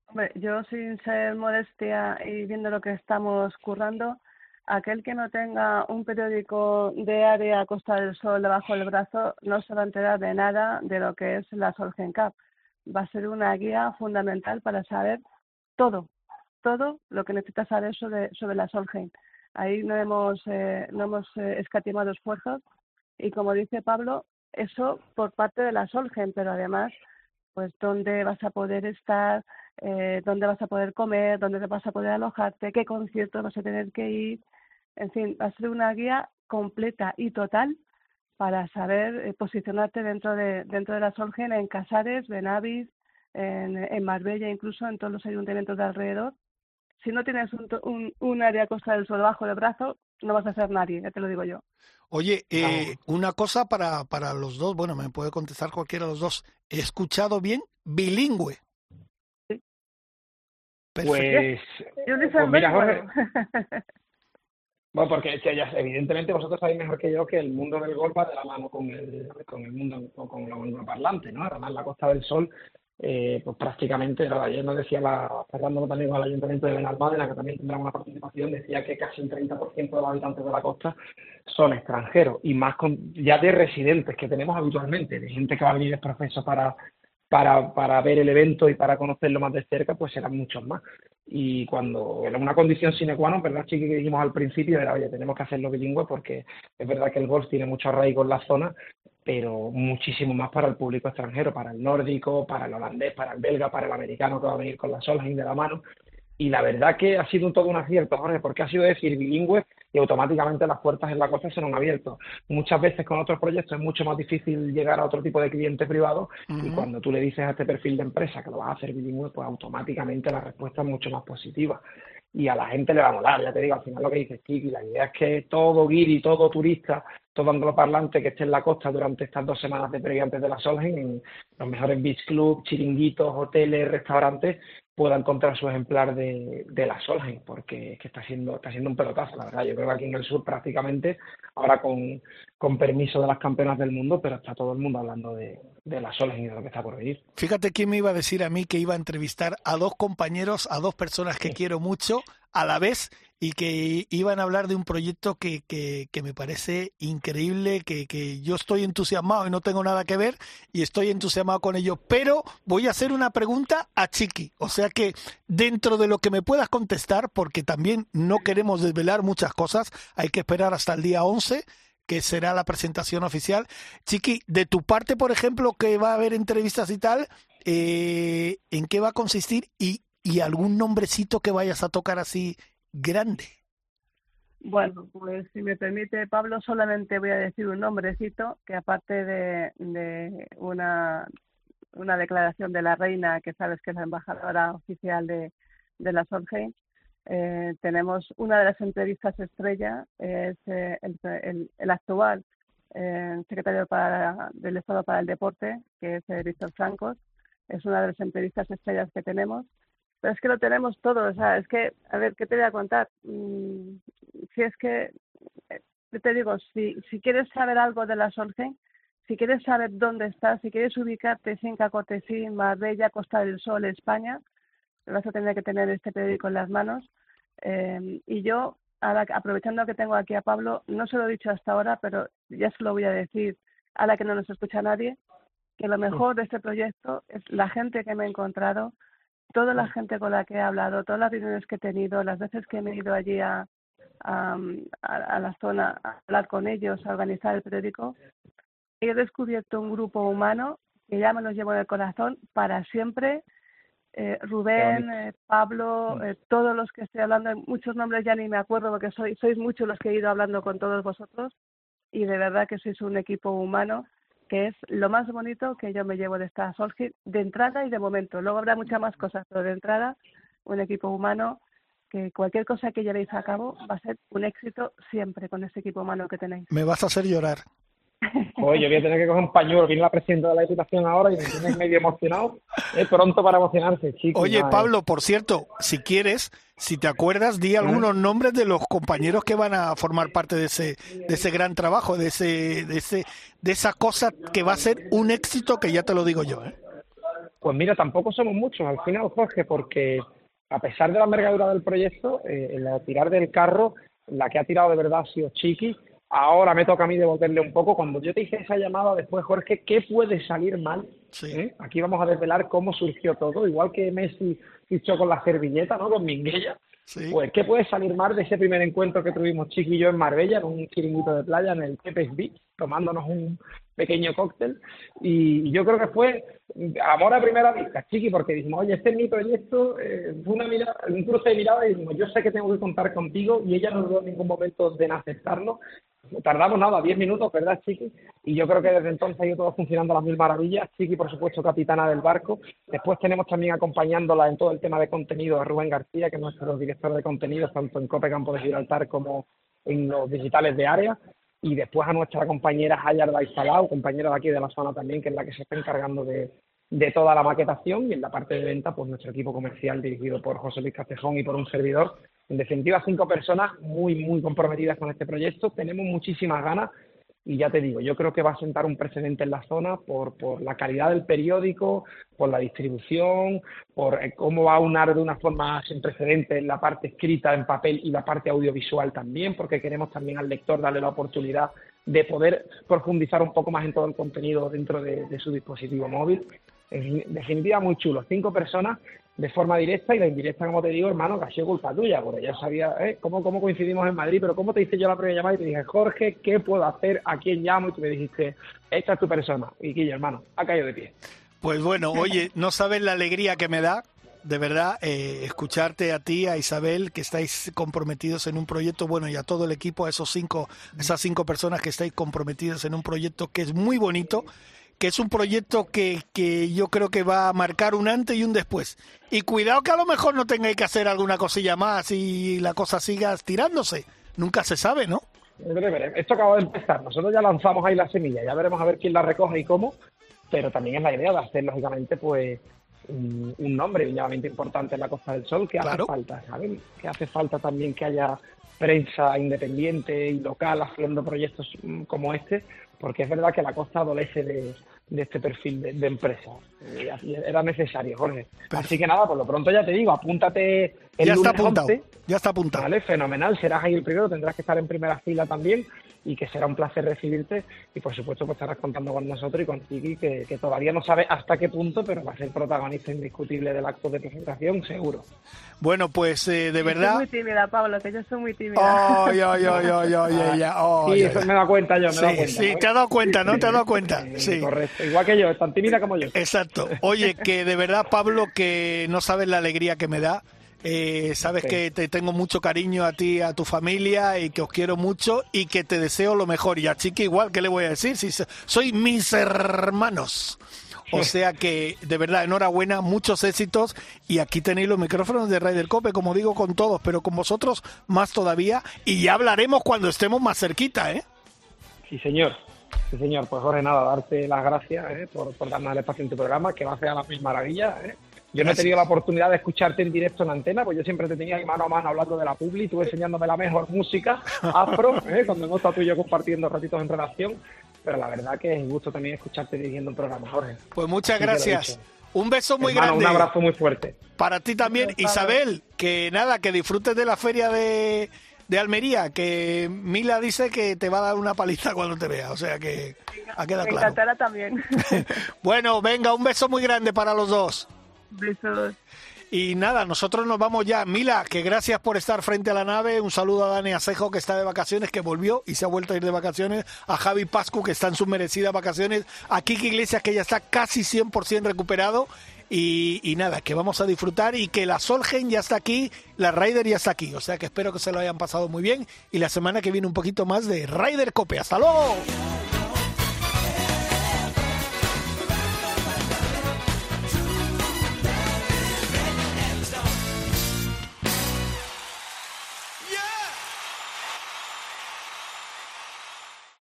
Hombre, yo sin ser modestia y viendo lo que estamos currando, aquel que no tenga un periódico de área Costa del Sol debajo del brazo no se va a enterar de nada de lo que es la Solgen Cup. Va a ser una guía fundamental para saber todo, todo lo que necesitas saber sobre, sobre la Solgen. Ahí no hemos, eh, no hemos eh, escatimado esfuerzos y como dice Pablo, eso por parte de la Solgen, pero además, pues dónde vas a poder estar, eh, dónde vas a poder comer, dónde vas a poder alojarte, qué conciertos vas a tener que ir, en fin, va a ser una guía completa y total para saber eh, posicionarte dentro de, dentro de la Solgen en Casares, Benavis, en, en Marbella, incluso en todos los ayuntamientos de alrededor. Si no tienes un, un, área Costa del Sol bajo el brazo, no vas a ser nadie, ya te lo digo yo. Oye, eh, una cosa para, para los dos, bueno, me puede contestar cualquiera de los dos. ¿He escuchado bien? Bilingüe. Sí. Pues, yo pues mira, Jorge, Bueno, porque evidentemente vosotros sabéis mejor que yo que el mundo del golf va de la mano con el, con el mundo con la parlante, ¿no? Además, la Costa del Sol, eh, pues prácticamente, ayer nos decía, la, cerrando también con el Ayuntamiento de Benalmádena, que también tendrá una participación, decía que casi un 30% de los habitantes de la costa son extranjeros y más con, ya de residentes que tenemos habitualmente, de gente que va a venir de proceso para para, para ver el evento y para conocerlo más de cerca, pues serán muchos más. Y cuando era una condición sine qua non, ¿verdad, Chiqui? Que dijimos al principio, era, oye, tenemos que hacerlo bilingüe porque es verdad que el golf tiene mucho arraigo en la zona, pero muchísimo más para el público extranjero, para el nórdico, para el holandés, para el belga, para el americano que va a venir con las Solheim de la mano. Y la verdad que ha sido todo un acierto, Jorge, porque ha sido decir bilingüe y automáticamente las puertas en la costa se nos han abierto. Muchas veces con otros proyectos es mucho más difícil llegar a otro tipo de cliente privado y cuando tú le dices a este perfil de empresa que lo vas a hacer bilingüe, pues automáticamente la respuesta es mucho más positiva. Y a la gente le va a molar, ya te digo, al final lo que dices, Kiki, la idea es que todo guiri, todo turista, todo angloparlante que esté en la costa durante estas dos semanas de previa antes de la Solheim, en los mejores beach clubs, chiringuitos, hoteles, restaurantes, pueda encontrar su ejemplar de, de la Solheim, porque es que está siendo, está siendo un pelotazo, la verdad. Yo creo que aquí en el sur prácticamente, ahora con, con permiso de las campeonas del mundo, pero está todo el mundo hablando de, de la Solheim y de lo que está por venir. Fíjate quién me iba a decir a mí que iba a entrevistar a dos compañeros, a dos personas que quiero mucho a la vez y que iban a hablar de un proyecto que, que, que me parece increíble, que, que, yo estoy entusiasmado y no tengo nada que ver y estoy entusiasmado con ello, pero voy a hacer una pregunta a Chiqui, o sea que dentro de lo que me puedas contestar, porque también no queremos desvelar muchas cosas, hay que esperar hasta el día 11 que será la presentación oficial. Chiqui, de tu parte, por ejemplo, que va a haber entrevistas y tal, eh, ¿en qué va a consistir? Y, y algún nombrecito que vayas a tocar así grande. Bueno, pues si me permite, Pablo, solamente voy a decir un nombrecito que aparte de, de una, una declaración de la reina, que sabes que es la embajadora oficial de, de la Solheim, eh, tenemos una de las entrevistas estrella, es eh, el, el, el, actual eh, secretario para, del Estado para el Deporte, que es Víctor Francos. Es una de las entrevistas estrellas que tenemos pero es que lo tenemos todo, o sea, es que, a ver, ¿qué te voy a contar? Mm, si es que, eh, te digo, si, si quieres saber algo de la Solgen, si quieres saber dónde estás, si quieres ubicarte sin Cacotesín, Marbella, Costa del Sol, España, vas a tener que tener este periódico en las manos. Eh, y yo, ahora, aprovechando que tengo aquí a Pablo, no se lo he dicho hasta ahora, pero ya se lo voy a decir, a la que no nos escucha nadie, que lo mejor de este proyecto es la gente que me he encontrado, toda la gente con la que he hablado, todas las reuniones que he tenido, las veces que me he ido allí a, a, a, la zona a hablar con ellos, a organizar el periódico, he descubierto un grupo humano que ya me los llevo en el corazón para siempre. Eh, Rubén, eh, Pablo, eh, todos los que estoy hablando, muchos nombres ya ni me acuerdo porque soy, sois muchos los que he ido hablando con todos vosotros y de verdad que sois un equipo humano que es lo más bonito que yo me llevo de esta Solskjaer de entrada y de momento. Luego habrá muchas más cosas, pero de entrada un equipo humano que cualquier cosa que llevéis a cabo va a ser un éxito siempre con ese equipo humano que tenéis. Me vas a hacer llorar. Oye, voy a tener que coger un pañuelo. Viene la presidenta de la Diputación ahora y me tienes medio emocionado. Es pronto para emocionarse, chicos. Oye, Pablo, por cierto, si quieres, si te acuerdas, di algunos nombres de los compañeros que van a formar parte de ese, de ese gran trabajo, de ese, de ese, de esa cosa que va a ser un éxito que ya te lo digo yo. ¿eh? Pues mira, tampoco somos muchos al final, Jorge, porque a pesar de la envergadura del proyecto, eh, en tirar del carro, la que ha tirado de verdad ha sido Chiqui Ahora me toca a mí devolverle un poco. Cuando yo te hice esa llamada después, Jorge, ¿qué puede salir mal? ¿Eh? Aquí vamos a desvelar cómo surgió todo. Igual que Messi fichó con la servilleta, ¿no? Con Minguella. Pues, ¿qué puede salir mal de ese primer encuentro que tuvimos Chiqui y yo en Marbella, en un chiringuito de playa, en el Pepes Beach, tomándonos un pequeño cóctel? Y yo creo que fue amor a primera vista, Chiqui, porque dijimos, oye, este es mi proyecto, eh, fue una mirada, un cruce de mirada y dijimos, yo sé que tengo que contar contigo y ella no dudó en ningún momento de aceptarlo tardamos nada, 10 minutos, ¿verdad, Chiqui? Y yo creo que desde entonces ha ido todo funcionando a las mil maravillas. Chiqui, por supuesto, capitana del barco. Después tenemos también acompañándola en todo el tema de contenido a Rubén García, que es nuestro director de contenidos, tanto en Cope Campo de Gibraltar como en los digitales de área. Y después a nuestra compañera Hayar Baisalao, compañera de aquí de la zona también, que es la que se está encargando de, de toda la maquetación y en la parte de venta, pues nuestro equipo comercial dirigido por José Luis Castejón y por un servidor. En definitiva, cinco personas muy, muy comprometidas con este proyecto. Tenemos muchísimas ganas y ya te digo, yo creo que va a sentar un precedente en la zona por, por la calidad del periódico, por la distribución, por eh, cómo va a unar de una forma sin precedente la parte escrita en papel y la parte audiovisual también, porque queremos también al lector darle la oportunidad de poder profundizar un poco más en todo el contenido dentro de, de su dispositivo móvil en definitiva muy chulo. Cinco personas de forma directa y la indirecta, como te digo, hermano, que ha culpa tuya, porque ya sabía ¿eh? ¿Cómo, cómo coincidimos en Madrid, pero cómo te hice yo la primera llamada y te dije, Jorge, ¿qué puedo hacer? ¿A quién llamo? Y tú me dijiste, esta es tu persona. Y Quillo, hermano, ha caído de pie. Pues bueno, oye, no sabes la alegría que me da, de verdad, eh, escucharte a ti, a Isabel, que estáis comprometidos en un proyecto, bueno, y a todo el equipo, a esos cinco, esas cinco personas que estáis comprometidas en un proyecto que es muy bonito que es un proyecto que, que yo creo que va a marcar un antes y un después. Y cuidado que a lo mejor no tengáis que hacer alguna cosilla más y la cosa siga estirándose. Nunca se sabe, ¿no? Esto acaba de empezar. Nosotros ya lanzamos ahí la semilla. Ya veremos a ver quién la recoge y cómo. Pero también es la idea de hacer, lógicamente, pues un, nombre mínimamente importante en la Costa del Sol, que hace falta, ¿saben? Que hace falta también que haya prensa independiente y local haciendo proyectos mm, como este, porque es verdad que la costa adolece de, este perfil de, empresa. era necesario, Jorge. Así que nada, por lo pronto ya te digo, apúntate el ya lunes está apuntado, Ya está apuntado. Vale, fenomenal. Serás ahí el primero, tendrás que estar en primera fila también y que será un placer recibirte. Y por supuesto pues estarás contando con nosotros y con Tiki que, que, todavía no sabe hasta qué punto pero va a ser protagonista indiscutible del acto de presentación seguro. Bueno pues eh, de verdad soy muy tímida Pablo que yo soy muy tímida. Ay, ay, ay, ay, sí eso me da cuenta yo me sí, cuenta, sí te has dado cuenta no te has dado cuenta sí correcto. Igual que yo tan tímida como yo. Exacto. Oye que de verdad Pablo que no sabes la alegría que me da eh, sabes que te tengo mucho cariño a ti, a tu familia y que os quiero mucho y que te deseo lo mejor. Y a Chiqui igual, ¿qué le voy a decir? Si soy mis hermanos. O sea que, de verdad, enhorabuena, muchos éxitos. Y aquí tenéis los micrófonos de Raider Cope, como digo, con todos, pero con vosotros más todavía. Y ya hablaremos cuando estemos más cerquita, ¿eh? Sí, señor. Sí, señor. Pues Jorge, nada, darte las gracias ¿eh? por, por darnos el espacio en tu programa, que va a ser a la misma maravilla. ¿eh? Yo no he tenido la oportunidad de escucharte en directo en antena, pues yo siempre te tenía ahí mano a mano hablando de la publi, tú enseñándome la mejor música, afro, ¿eh? cuando hemos estado tú y yo compartiendo ratitos en relación, pero la verdad que es un gusto también escucharte dirigiendo un programa, Jorge. Pues muchas gracias. Un beso muy grande. Un abrazo muy fuerte. Para ti también, Isabel, que nada, que disfrutes de la feria de, de Almería, que Mila dice que te va a dar una paliza cuando te vea, o sea que ha quedado Me claro. también. bueno, venga, un beso muy grande para los dos. Y nada, nosotros nos vamos ya. Mila, que gracias por estar frente a la nave. Un saludo a Dani Asejo, que está de vacaciones, que volvió y se ha vuelto a ir de vacaciones. A Javi Pascu, que está en sus merecidas vacaciones. A Kiki Iglesias, que ya está casi 100% recuperado. Y, nada, que vamos a disfrutar y que la Solgen ya está aquí, la Ryder ya está aquí. O sea que espero que se lo hayan pasado muy bien. Y la semana que viene un poquito más de Ryder Cope. ¡Hasta luego!